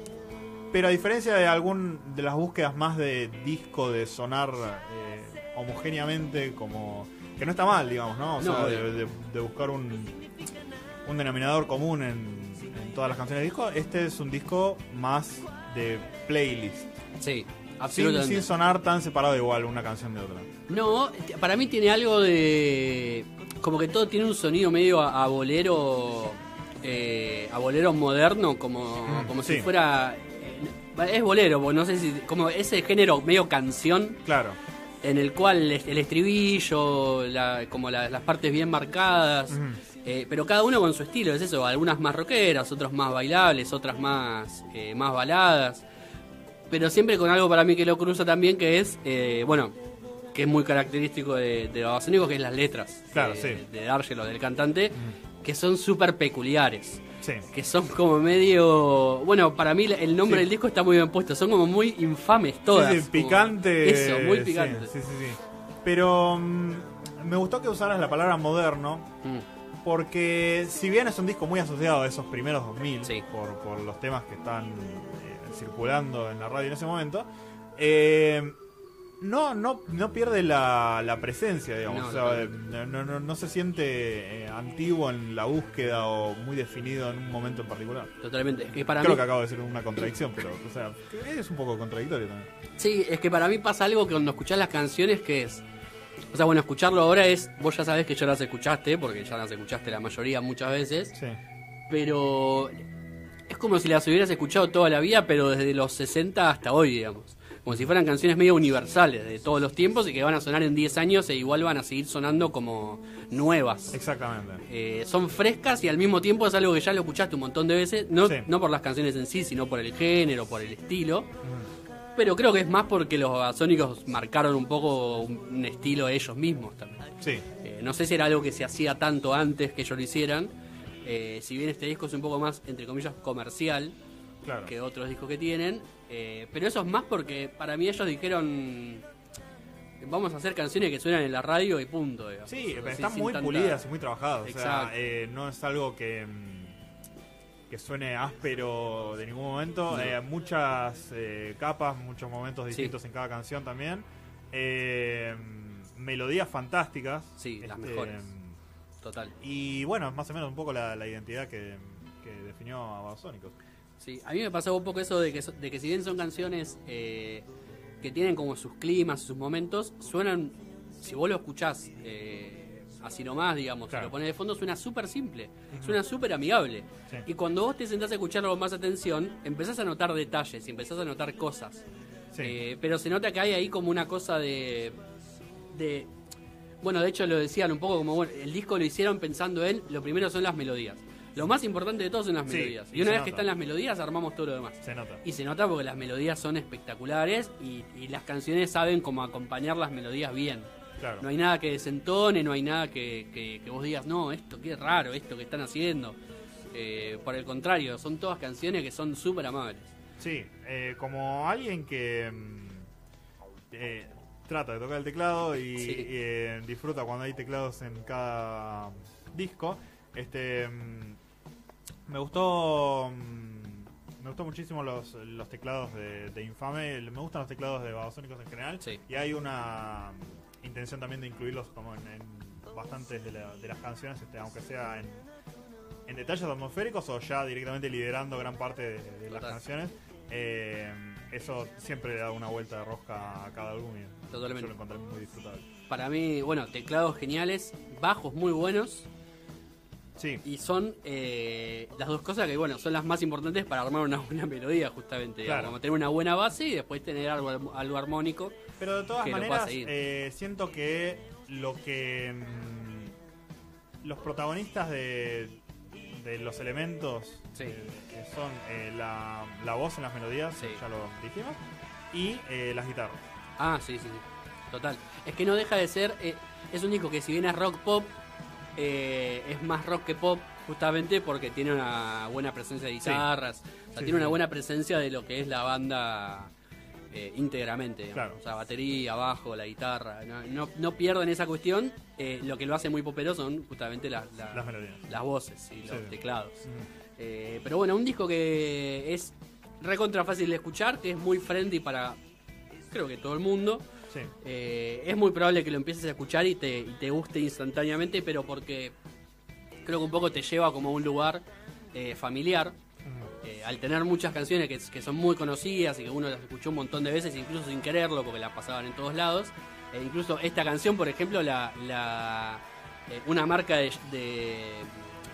pero a diferencia de algún de las búsquedas más de disco, de sonar eh, homogéneamente, como que no está mal, digamos, ¿no? O No, sea, de, de- de buscar un, un denominador común en, en todas las canciones del disco. Este es un disco más de playlist. Sí, Sin, absolutamente. sin sonar tan separado igual una canción de otra. No, para mí tiene algo de. Como que todo tiene un sonido medio a, a bolero. eh, a bolero moderno, como, Mm, como sí. si fuera. eh, es bolero, no sé si. Como ese género medio canción, Claro. en el cual el, estribillo, la- como la- las partes bien marcadas. Eh, pero cada uno con su estilo, es eso, algunas más rockeras, otras más bailables, otras más, eh, más baladas. Pero siempre con algo para mí que lo cruza también, que es, bueno, que es muy característico de, de Babasónicos, que es las letras Claro, de, sí. de del cantante, que son súper peculiares. Sí. Que son como medio. Bueno, para mí el nombre Sí. del disco está muy bien puesto. Son como muy infames todas. Sí, picante. Eso, muy picante. Sí, sí, sí. Pero mm, me gustó que usaras la palabra moderno. Mm. Porque si bien es un disco muy asociado a esos primeros 2000, Sí. por, por los temas que están eh, circulando en la radio en ese momento, eh, no, no, no pierde la, la presencia, digamos. No, o sea, no. eh, no, no, se siente eh, antiguo en la búsqueda o muy definido en un momento en particular. Totalmente. Es que para Creo mí, que acabo de decir una contradicción, pero, o sea, es un poco contradictorio también. Sí, es que para mí pasa algo que cuando escuchás las canciones que es. O sea, bueno, escucharlo ahora es. Vos ya sabés que ya las escuchaste, porque ya las escuchaste la mayoría muchas veces. Sí. Pero. Es como si las hubieras escuchado toda la vida, pero desde los 60 hasta hoy, digamos. Como si fueran canciones medio universales de todos los tiempos y que van a sonar en 10 años e igual van a seguir sonando como nuevas. Exactamente. Eh, son frescas y al mismo tiempo es algo que ya lo escuchaste un montón de veces, no, Sí. no por las canciones en sí, sino por el género, por el estilo. Pero creo que es más porque los basónicos marcaron un poco un, un estilo ellos mismos también. Sí. Eh, no sé si era algo que se hacía tanto antes que ellos lo hicieran. Eh, si bien este disco es un poco más, entre comillas, comercial Claro. que otros discos que tienen. Eh, pero eso es más porque para mí ellos dijeron... Vamos a hacer canciones que suenan en la radio y punto. digamos. Sí, Así, están muy tanta- pulidas y muy trabajadas. O sea, eh, no es algo que, mm, que suene áspero de ningún momento. No. Eh, muchas eh, capas, muchos momentos Sí. distintos en cada canción también. Eh, melodías fantásticas. Sí, las Este, mejores. Total. Y bueno, es más o menos un poco la, la identidad que, que definió a Babasónicos. Sí, a mí me pasó un poco eso de que, de que si bien son canciones eh, que tienen como sus climas, sus momentos, suenan, si vos lo escuchás eh, así nomás, digamos, Claro. si lo pones de fondo, suena súper simple, suena súper amigable. Sí. Y cuando vos te sentás a escucharlo con más atención, empezás a notar detalles y empezás a notar cosas. Sí. Eh, pero se nota que hay ahí como una cosa de... de bueno, de hecho lo decían un poco como, bueno, el disco lo hicieron pensando en, lo primero son las melodías. Lo más importante de todo son las Sí, melodías. y Y una vez que están las melodías, armamos todo lo demás. Se nota. Y se nota porque las melodías son espectaculares y, y las canciones saben cómo acompañar las melodías bien. Claro. No hay nada que desentone, no hay nada que, que- que vos digas, no, esto qué raro, esto que están haciendo. Eh, por el contrario, son todas canciones que son súper amables. Sí, eh, como alguien que mm, eh, trata de tocar el teclado y Sí. disfruta cuando hay teclados en cada disco, este mm, me gustó mm, me gustó muchísimo los, los teclados de, de Infame, me gustan los teclados de Babasónicos en general Sí. y hay una mm, intención también de incluirlos como en, en bastantes de, la- de las canciones, este, aunque sea en, en detalles atmosféricos o ya directamente liderando gran parte de, de las canciones. Eh, eso siempre le da una vuelta de rosca a cada álbum y Totalmente. yo lo encontré muy disfrutable. Para mí, bueno, teclados geniales, bajos muy buenos Sí, y son eh, las dos cosas que, bueno, son las más importantes para armar una (laughs) buena melodía, justamente. Claro. como tener una buena base y después tener algo, algo armónico. pero de todas maneras eh, siento que lo que mm, los protagonistas de, de los elementos Sí. eh, que son eh, la, la voz en las melodías, Sí. ya lo dijimos, y eh, las guitarras. Ah, sí, sí, sí. Total. Es que no deja de ser. eh, es un disco que, si bien es rock pop, eh, es más rock que pop, justamente porque tiene una buena presencia de guitarras. O sea, Sí, tiene una buena presencia de lo que es la banda eh, íntegramente. Claro. O sea, batería, bajo, la guitarra. No, no, no pierden esa cuestión. eh, lo que lo hace muy popero son justamente las, las, Las melodías. las voces y los Sí. teclados. Pero bueno, un disco que es recontra fácil de escuchar, que es muy friendly para creo que todo el mundo. Sí. Eh, es muy probable que lo empieces a escuchar y te, y te guste instantáneamente, pero porque creo que un poco te lleva como a un lugar eh, familiar. Eh, al tener muchas canciones que, que son muy conocidas y que uno las escuchó un montón de veces, incluso sin quererlo, porque las pasaban en todos lados. E incluso esta canción, por ejemplo, la, la, eh, una marca de, de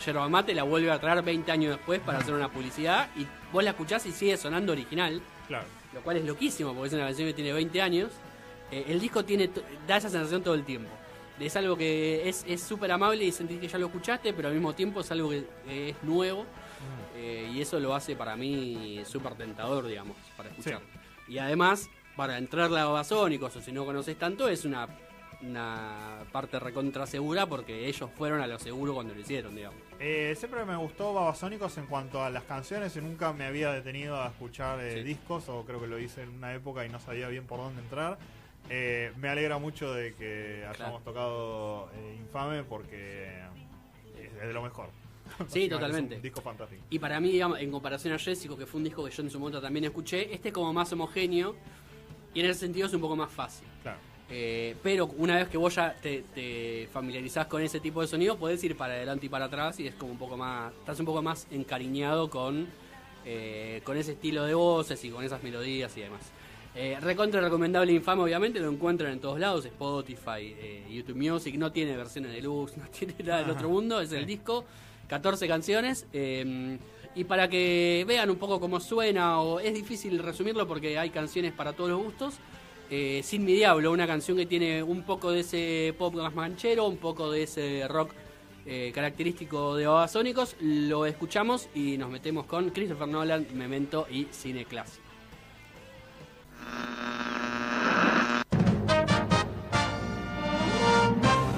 yerba mate la vuelve a traer 20 años después para hacer una publicidad y vos la escuchás y sigue sonando original Claro. lo cual es loquísimo porque es una canción que tiene 20 años. Eh, el disco tiene da esa sensación todo el tiempo. Es algo que es es súper amable y sentís que ya lo escuchaste, pero al mismo tiempo es algo que eh, es nuevo eh, y eso lo hace para mí súper tentador, digamos, para escuchar. Y además, para entrarle a Babasónicos, o si no conoces tanto, es una, una parte recontra segura porque ellos fueron a lo seguro cuando lo hicieron, digamos. Eh, siempre me gustó Babasónicos en cuanto a las canciones y nunca me había detenido a escuchar eh, Sí. discos o creo que lo hice en una época y no sabía bien por dónde entrar. Eh, me alegra mucho de que hayamos Claro. tocado eh, Infame porque es de lo mejor. Sí, (laughs) totalmente. Es un disco fantástico. Y para mí, digamos, en comparación a Jessico, que fue un disco que yo en su momento también escuché, este es como más homogéneo. Y en ese sentido es un poco más fácil. Claro. Eh, pero una vez que vos ya te, te familiarizás con ese tipo de sonido, podés ir para adelante y para atrás y es como un poco más, estás un poco más encariñado con, eh, con ese estilo de voces y con esas melodías y demás. Eh, recontra recomendable Infame, obviamente, lo encuentran en todos lados, Spotify, eh, YouTube Music, no tiene versiones de luz, (laughs) no tiene nada del otro mundo, es el disco, 14 canciones. eh, y para que vean un poco cómo suena, o es difícil resumirlo porque hay canciones para todos los gustos. eh, Sin mi diablo, una canción que tiene un poco de ese pop más manchero, un poco de ese rock eh, característico de Babasónicos. Lo escuchamos y nos metemos con Christopher Nolan, Memento y Cine Clásico.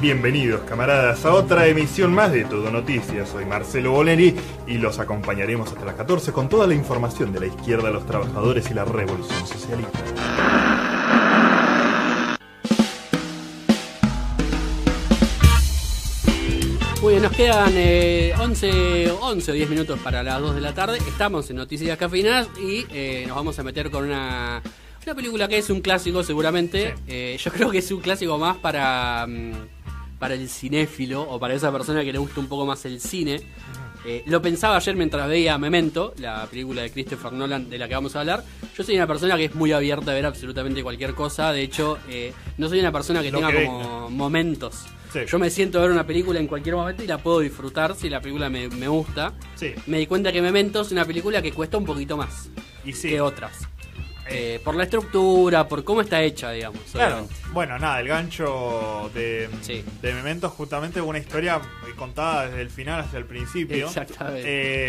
Bienvenidos camaradas a otra emisión más de Todo Noticias. Soy Marcelo Boleri y los acompañaremos hasta las 14 con toda la información de la izquierda, los trabajadores y la revolución socialista. Muy bien, nos quedan eh, 11, 11 o 10 minutos para las 2 de la tarde. Estamos en Noticias Cafeinadas y eh, nos vamos a meter con una, una película que es un clásico seguramente. Eh, yo (laughs) creo que es un clásico más para, mm, para el cinéfilo o para esa persona que le gusta un poco más el cine. Eh, lo pensaba ayer mientras veía Memento, la película de Christopher Nolan de la que vamos a hablar. Yo soy una persona que es muy abierta a ver absolutamente cualquier cosa. De hecho, eh, no soy una persona que Lo tenga que como momentos. Sí. Yo me siento a ver una película en cualquier momento y la puedo disfrutar si la película me, me gusta. Sí. Me di cuenta que Memento es una película que cuesta un poquito más Y sí. que otras. Eh, por la estructura, por cómo está hecha, digamos. Claro. Bueno, nada, el gancho de, Sí. de Memento es justamente una historia contada desde el final hasta el principio. Exactamente.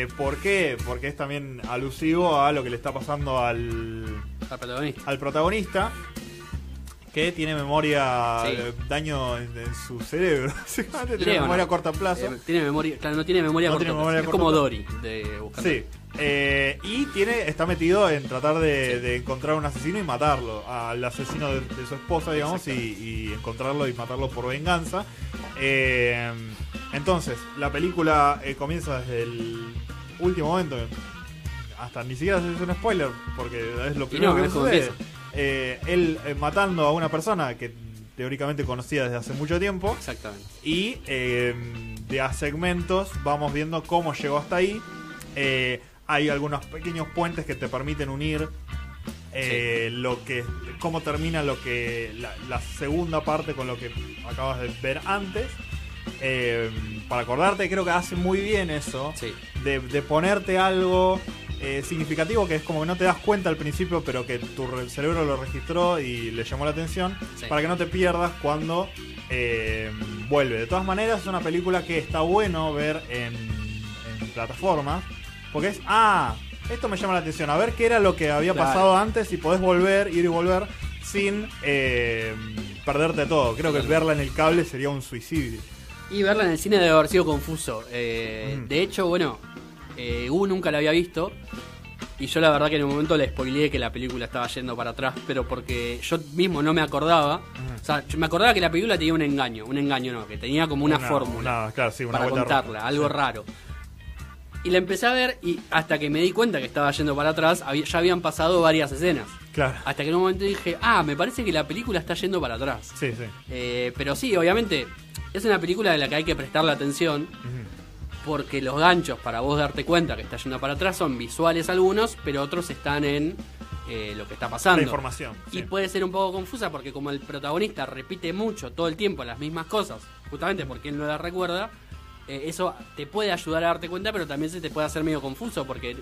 Eh, ¿Por qué? Porque es también alusivo a lo que le está pasando al, protagonista. al protagonista que tiene memoria Sí. eh, daño en, en su cerebro. (laughs) Tiene memoria ¿no? a corto plazo. Eh, tiene memoria, claro, no tiene memoria No a corto tiene plazo. memoria a Es como plazo. Dory de buscar. Sí. Eh, y tiene está metido en tratar de, de encontrar un asesino y matarlo. Al asesino de, de su esposa, digamos, y, y encontrarlo y matarlo por venganza. Eh, entonces, la película comienza desde el último momento. Hasta ni siquiera es un spoiler, porque es lo primero no, que como sucede. empieza. Eh, él eh, matando a una persona que teóricamente conocía desde hace mucho tiempo. Exactamente. Y eh, de a segmentos vamos viendo cómo llegó hasta ahí. Hay algunos pequeños puentes que te permiten unir lo que cómo termina lo que la, la segunda parte con lo que acabas de ver antes. Para acordarte, creo que hace muy bien eso Sí. de, de ponerte algo eh, significativo que es como que no te das cuenta al principio, pero que tu re- cerebro lo registró y le llamó la atención, Sí. para que no te pierdas cuando eh, vuelve. De todas maneras, es una película que está bueno ver en, en plataformas, porque es, ah, esto me llama la atención, a ver qué era lo que había Claro. pasado antes y podés volver, ir y volver sin eh, perderte todo. Creo que verla en el cable sería un suicidio. Y verla en el cine debe haber sido confuso. Eh, Mm. De hecho, bueno, eh, Gu nunca la había visto. Y yo la verdad que en un momento le spoileé que la película estaba yendo para atrás, pero porque yo mismo no me acordaba. O sea, yo me acordaba que la película tenía un engaño, un engaño no, que tenía como una, fórmula una- claro, sí, una para contarla, algo Sí. raro. Y la empecé a ver y hasta que me di cuenta que estaba yendo para atrás, había- ya habían pasado varias escenas. Claro. Hasta que en un momento dije, ah, me parece que la película está yendo para atrás. Sí, sí. Eh, pero sí, obviamente, es una película de la que hay que prestarle atención. Porque los ganchos para vos darte cuenta que está yendo para atrás son visuales algunos, pero otros están en eh, lo que está pasando. La información. Y sí. puede ser un poco confusa porque como el protagonista repite mucho todo el tiempo las mismas cosas, justamente porque él no las recuerda, eh, eso te puede ayudar a darte cuenta, pero también se te puede hacer medio confuso porque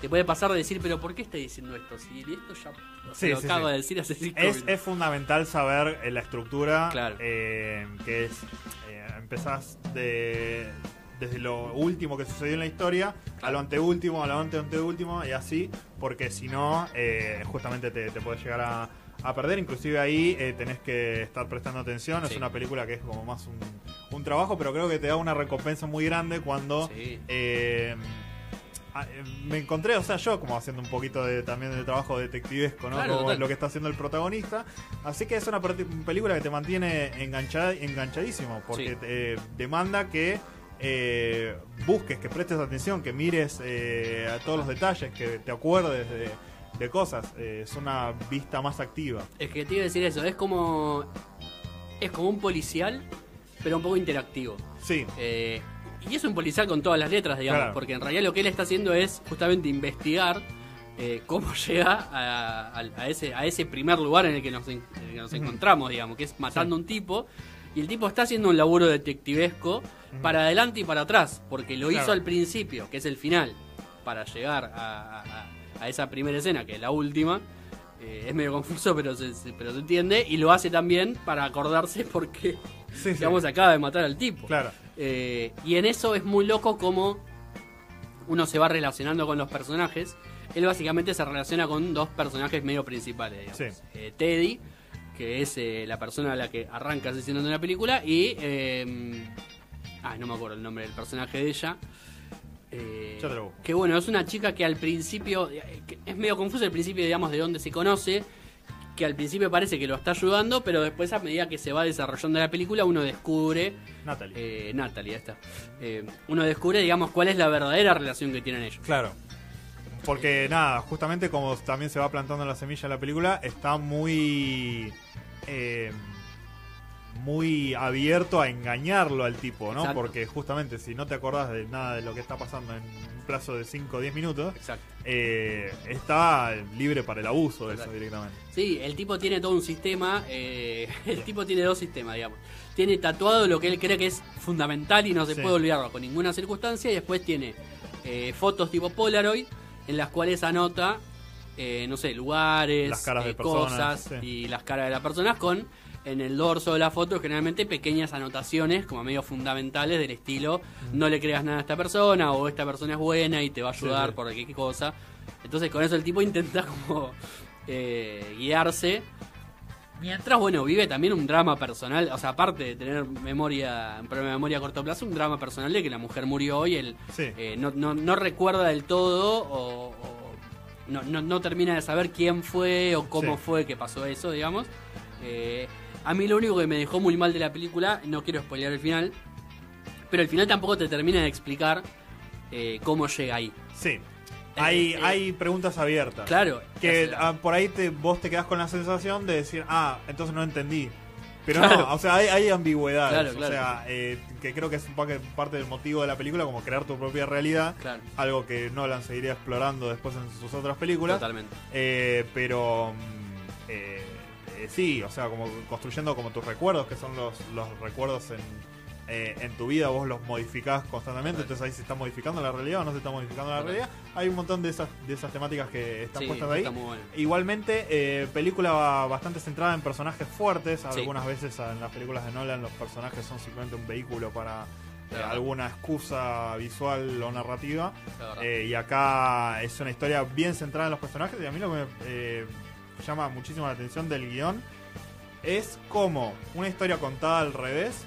te puede pasar de decir, pero ¿por qué está diciendo esto? Si esto ya o sea, Sí, lo sí, acabo de decir hace cinco Es, minutos. es fundamental saber eh, la estructura, Claro. eh, que es, empezás de, desde lo último que sucedió en la historia, a lo anteúltimo, a lo ante anteúltimo, y así, porque si no, eh, justamente te, te puedes llegar a, a perder, inclusive ahí eh, tenés que estar prestando atención, es una película que es como más un, un trabajo, pero creo que te da una recompensa muy grande cuando... Sí. eh, ah, me encontré, o sea, yo como haciendo un poquito de, también de trabajo detectivesco, ¿no? Claro, Como lo que está haciendo el protagonista. Así que es una película que te mantiene enganchada, enganchadísimo, porque Sí. te demanda que eh, busques, que prestes atención, que mires eh, a todos los detalles, que te acuerdes de, de cosas. eh, es una vista más activa. Es que te iba a decir eso, es como. Es como un policial, pero un poco interactivo. Sí, y es un policial con todas las letras, digamos, Claro. porque en realidad lo que él está haciendo es justamente investigar eh, cómo (laughs) llega a, a- a ese, a ese primer lugar en el que nos, en- en el que nos encontramos, digamos, que es matando a un tipo. Y el tipo está haciendo un laburo detectivesco para adelante y para atrás, porque lo hizo al principio, que es el final, para llegar a, a- a esa primera escena, que es la última. Eh, es medio confuso, pero se, se- pero se entiende. Y lo hace también para acordarse (laughs) porque, sí, sí. digamos, acaba de matar al tipo. Claro. Eh, y en eso es muy loco como uno se va relacionando con los personajes. Él básicamente se relaciona con dos personajes medio principales, digamos. Sí. Eh, Teddy, que es la persona a la que arranca asesinando en la película, y... ah, no me acuerdo el nombre del personaje de ella. Eh, Ya te lo busco. que bueno, es una chica que al principio, que es medio confuso el principio, digamos, de dónde se conoce, que al principio parece que lo está ayudando, pero después a medida que se va desarrollando la película uno descubre Natalie. eh, Natalie, ahí está. Eh, uno descubre, digamos, cuál es la verdadera relación que tienen ellos. Claro. Porque nada, justamente como también se va plantando la semilla en la película, está muy. eh, muy abierto a engañarlo al tipo, ¿no? Exacto. Porque justamente si no te acordás de nada de lo que está pasando en un plazo de 5 o 10 minutos, eh, está libre para el abuso de eso directamente. Sí, el tipo tiene todo un sistema. eh, (laughs) el tipo tiene dos sistemas, digamos. Tiene tatuado lo que él cree que es fundamental y no se Sí. puede olvidar bajo ninguna circunstancia. Y después tiene eh, fotos tipo Polaroid en las cuales anota, eh, no sé, lugares, Las caras de personas, cosas sí. y las caras de las personas con en el dorso de la foto generalmente pequeñas anotaciones como medio fundamentales del estilo no le creas nada a esta persona o esta persona es buena y te va a ayudar sí. por qué cosa. Entonces con eso el tipo (laughs) intenta como eh, guiarse. Mientras, bueno, vive también un drama personal, o sea, aparte de tener memoria, un problema de memoria a corto plazo, un drama personal de que la mujer murió y él Sí. eh, no, no, no recuerda del todo o, o no, no, termina de saber quién fue o cómo fue que pasó eso, digamos. Eh, a mí lo único que me dejó muy mal de la película, no quiero spoilear el final, pero el final tampoco te termina de explicar eh, cómo llega ahí. Sí. Hay, eh, hay preguntas abiertas. Claro. Que o sea, ah, por ahí te, vos te quedás con la sensación de decir, ah, entonces no entendí. Pero Claro. no, o sea, hay, hay ambigüedades. Claro, O claro. sea, eh, que creo que es un parte del motivo de la película, como crear tu propia realidad. Claro, Algo que Nolan seguiría explorando después en sus otras películas. totalmente. Eh, pero mm, eh, eh, sí, o sea, como construyendo como tus recuerdos, que son los, los recuerdos en, eh, en tu vida, vos los modificás constantemente, entonces ahí se está modificando la realidad o no se está modificando la Total. realidad. Hay un montón de esas, de esas temáticas que están Sí, puestas ahí. bueno. Igualmente, eh, película bastante centrada en personajes fuertes. Sí. Algunas veces en las películas de Nolan los personajes son simplemente un vehículo para eh, alguna excusa visual o narrativa. Eh, y acá es una historia bien centrada en los personajes. Y a mí lo que me eh, llama muchísimo la atención del guion es cómo una historia contada al revés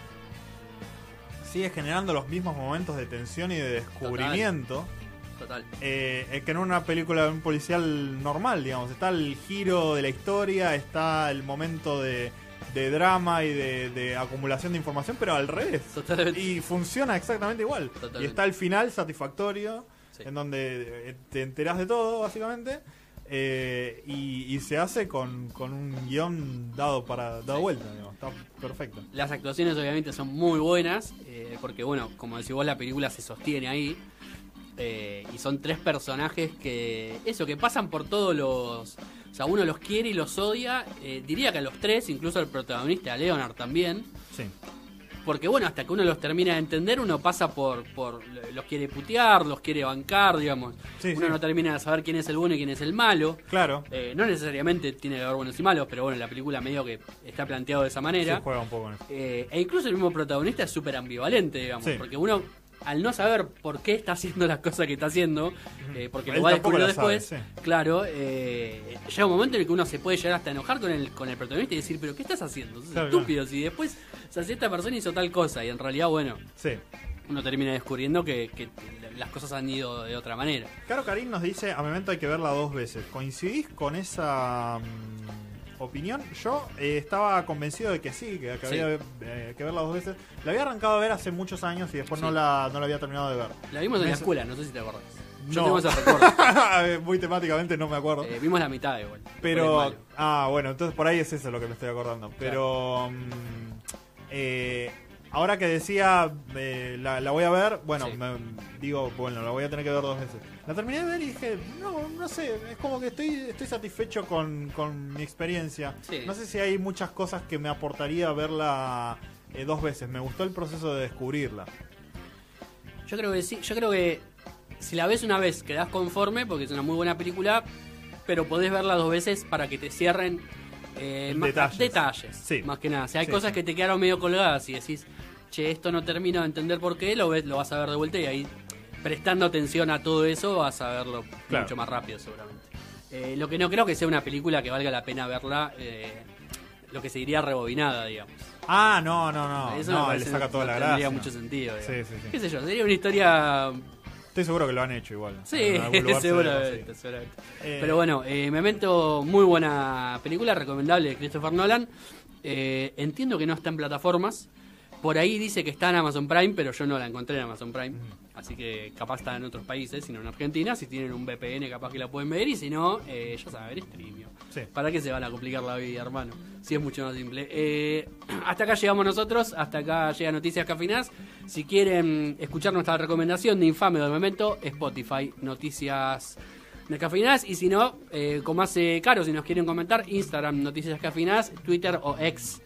sigue generando los mismos momentos de tensión y de descubrimiento Total. eh, eh, que en una película de un policial normal, digamos. Está el giro de la historia, está el momento de, de drama y de, de acumulación de información, pero al revés. Totalmente. Y funciona exactamente igual. Totalmente. Y está el final satisfactorio, Sí. en donde eh, te enterás de todo, básicamente. Eh, y, y se hace con, con un guion dado para dado vuelta, digamos. Está perfecto. Las actuaciones obviamente son muy buenas, eh, porque bueno, como decís vos, la película se sostiene ahí. eh, y son tres personajes que, eso, que pasan por todos los... O sea, uno los quiere y los odia. eh, diría que a los tres, incluso al protagonista, a Leonard también. Sí. Porque bueno, hasta que uno los termina de entender, uno pasa por, por los quiere putear, los quiere bancar, digamos. Sí, uno sí. no termina de saber quién es el bueno y quién es el malo. Claro. Eh, no necesariamente tiene que haber buenos y malos, pero bueno, la película medio que está planteado de esa manera. Se juega un poco eso. Eh, e incluso el mismo protagonista es súper ambivalente, digamos, Sí. porque uno, al no saber por qué está haciendo las cosas que está haciendo, eh, porque Él lo va a descubrir sabe, después, sí. claro, eh, llega un momento en el que uno se puede llegar hasta a enojar con el, con el protagonista y decir, pero ¿qué estás haciendo? Sos Claro, estúpido, si después, o sea, si esta persona hizo tal cosa y en realidad, bueno, Sí. uno termina descubriendo que, que las cosas han ido de otra manera. Caro Karim nos dice, a Memento hay que verla dos veces. ¿Coincidís con esa mm, opinión? Yo eh, estaba convencido de que sí, que, que Sí. había eh, que verla dos veces. La había arrancado a ver hace muchos años y después no, la, no la había terminado de ver. La vimos en Me la escuela, no sé si te acordás. Yo No. (laughs) Muy temáticamente no me acuerdo. Eh, vimos la mitad igual. Pero, ah, bueno, entonces por ahí es eso lo que me estoy acordando. Pero, mm, eh, ahora que decía, eh, la, la voy a ver, bueno, Sí. me- digo, bueno, la voy a tener que ver dos veces. La terminé de ver y dije, no, no sé, es como que estoy, estoy satisfecho con, con mi experiencia. Sí. No sé si hay muchas cosas que me aportaría verla eh, dos veces. Me gustó el proceso de descubrirla. Yo creo que sí, yo creo que si la ves una vez quedás conforme porque es una muy buena película, pero podés verla dos veces para que te cierren eh, más- Detalles. detalles, Sí. más que nada. Si hay Sí, cosas sí. que te quedaron medio colgadas y decís, che, esto no termino de entender por qué, lo ves, lo vas a ver de vuelta y ahí prestando atención a todo eso vas a verlo Claro. mucho más rápido seguramente. Eh, lo que no creo que sea una película que valga la pena verla, eh, lo que se diría rebobinada, digamos. Ah, no, no, no. Eso no, le saca toda no la tendría gracia. mucho sentido. Sí, digamos. sí, sí. ¿Qué sé yo? Sería una historia Estoy seguro que lo han hecho igual. Sí, (laughs) se seguramente, seguramente. Eh, Pero bueno, eh, Memento, muy buena película, recomendable de Christopher Nolan. Eh, entiendo que no está en plataformas. Por ahí dice que está en Amazon Prime, pero yo no la encontré en Amazon Prime. Así que capaz está en otros países, sino en Argentina. Si tienen un VPN, capaz que la pueden ver. Y si no, eh, ya saben, streamio. Sí. ¿Para qué se van a complicar la vida, hermano? Si es mucho más simple. Eh, (clears throat) hasta acá llegamos nosotros, hasta acá llega Noticias Cafinas. Si quieren escuchar nuestra recomendación de Infame del Memento, Spotify, Noticias de Cafinas. Y si no, eh, como hace caro, si nos quieren comentar, Instagram, Noticias Cafinas, Twitter o ex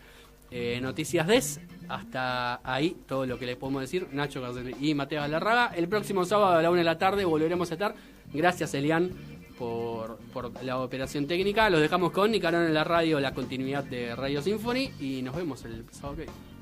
eh, Noticias Des. Hasta ahí todo lo que les podemos decir. Nacho Garcés y Mateo Galarraga. El próximo sábado a la una de la tarde volveremos a estar. Gracias, Elian, por, por la operación técnica. Los dejamos con Nicarón en la radio, la continuidad de Radio Symphony. Y nos vemos el sábado que.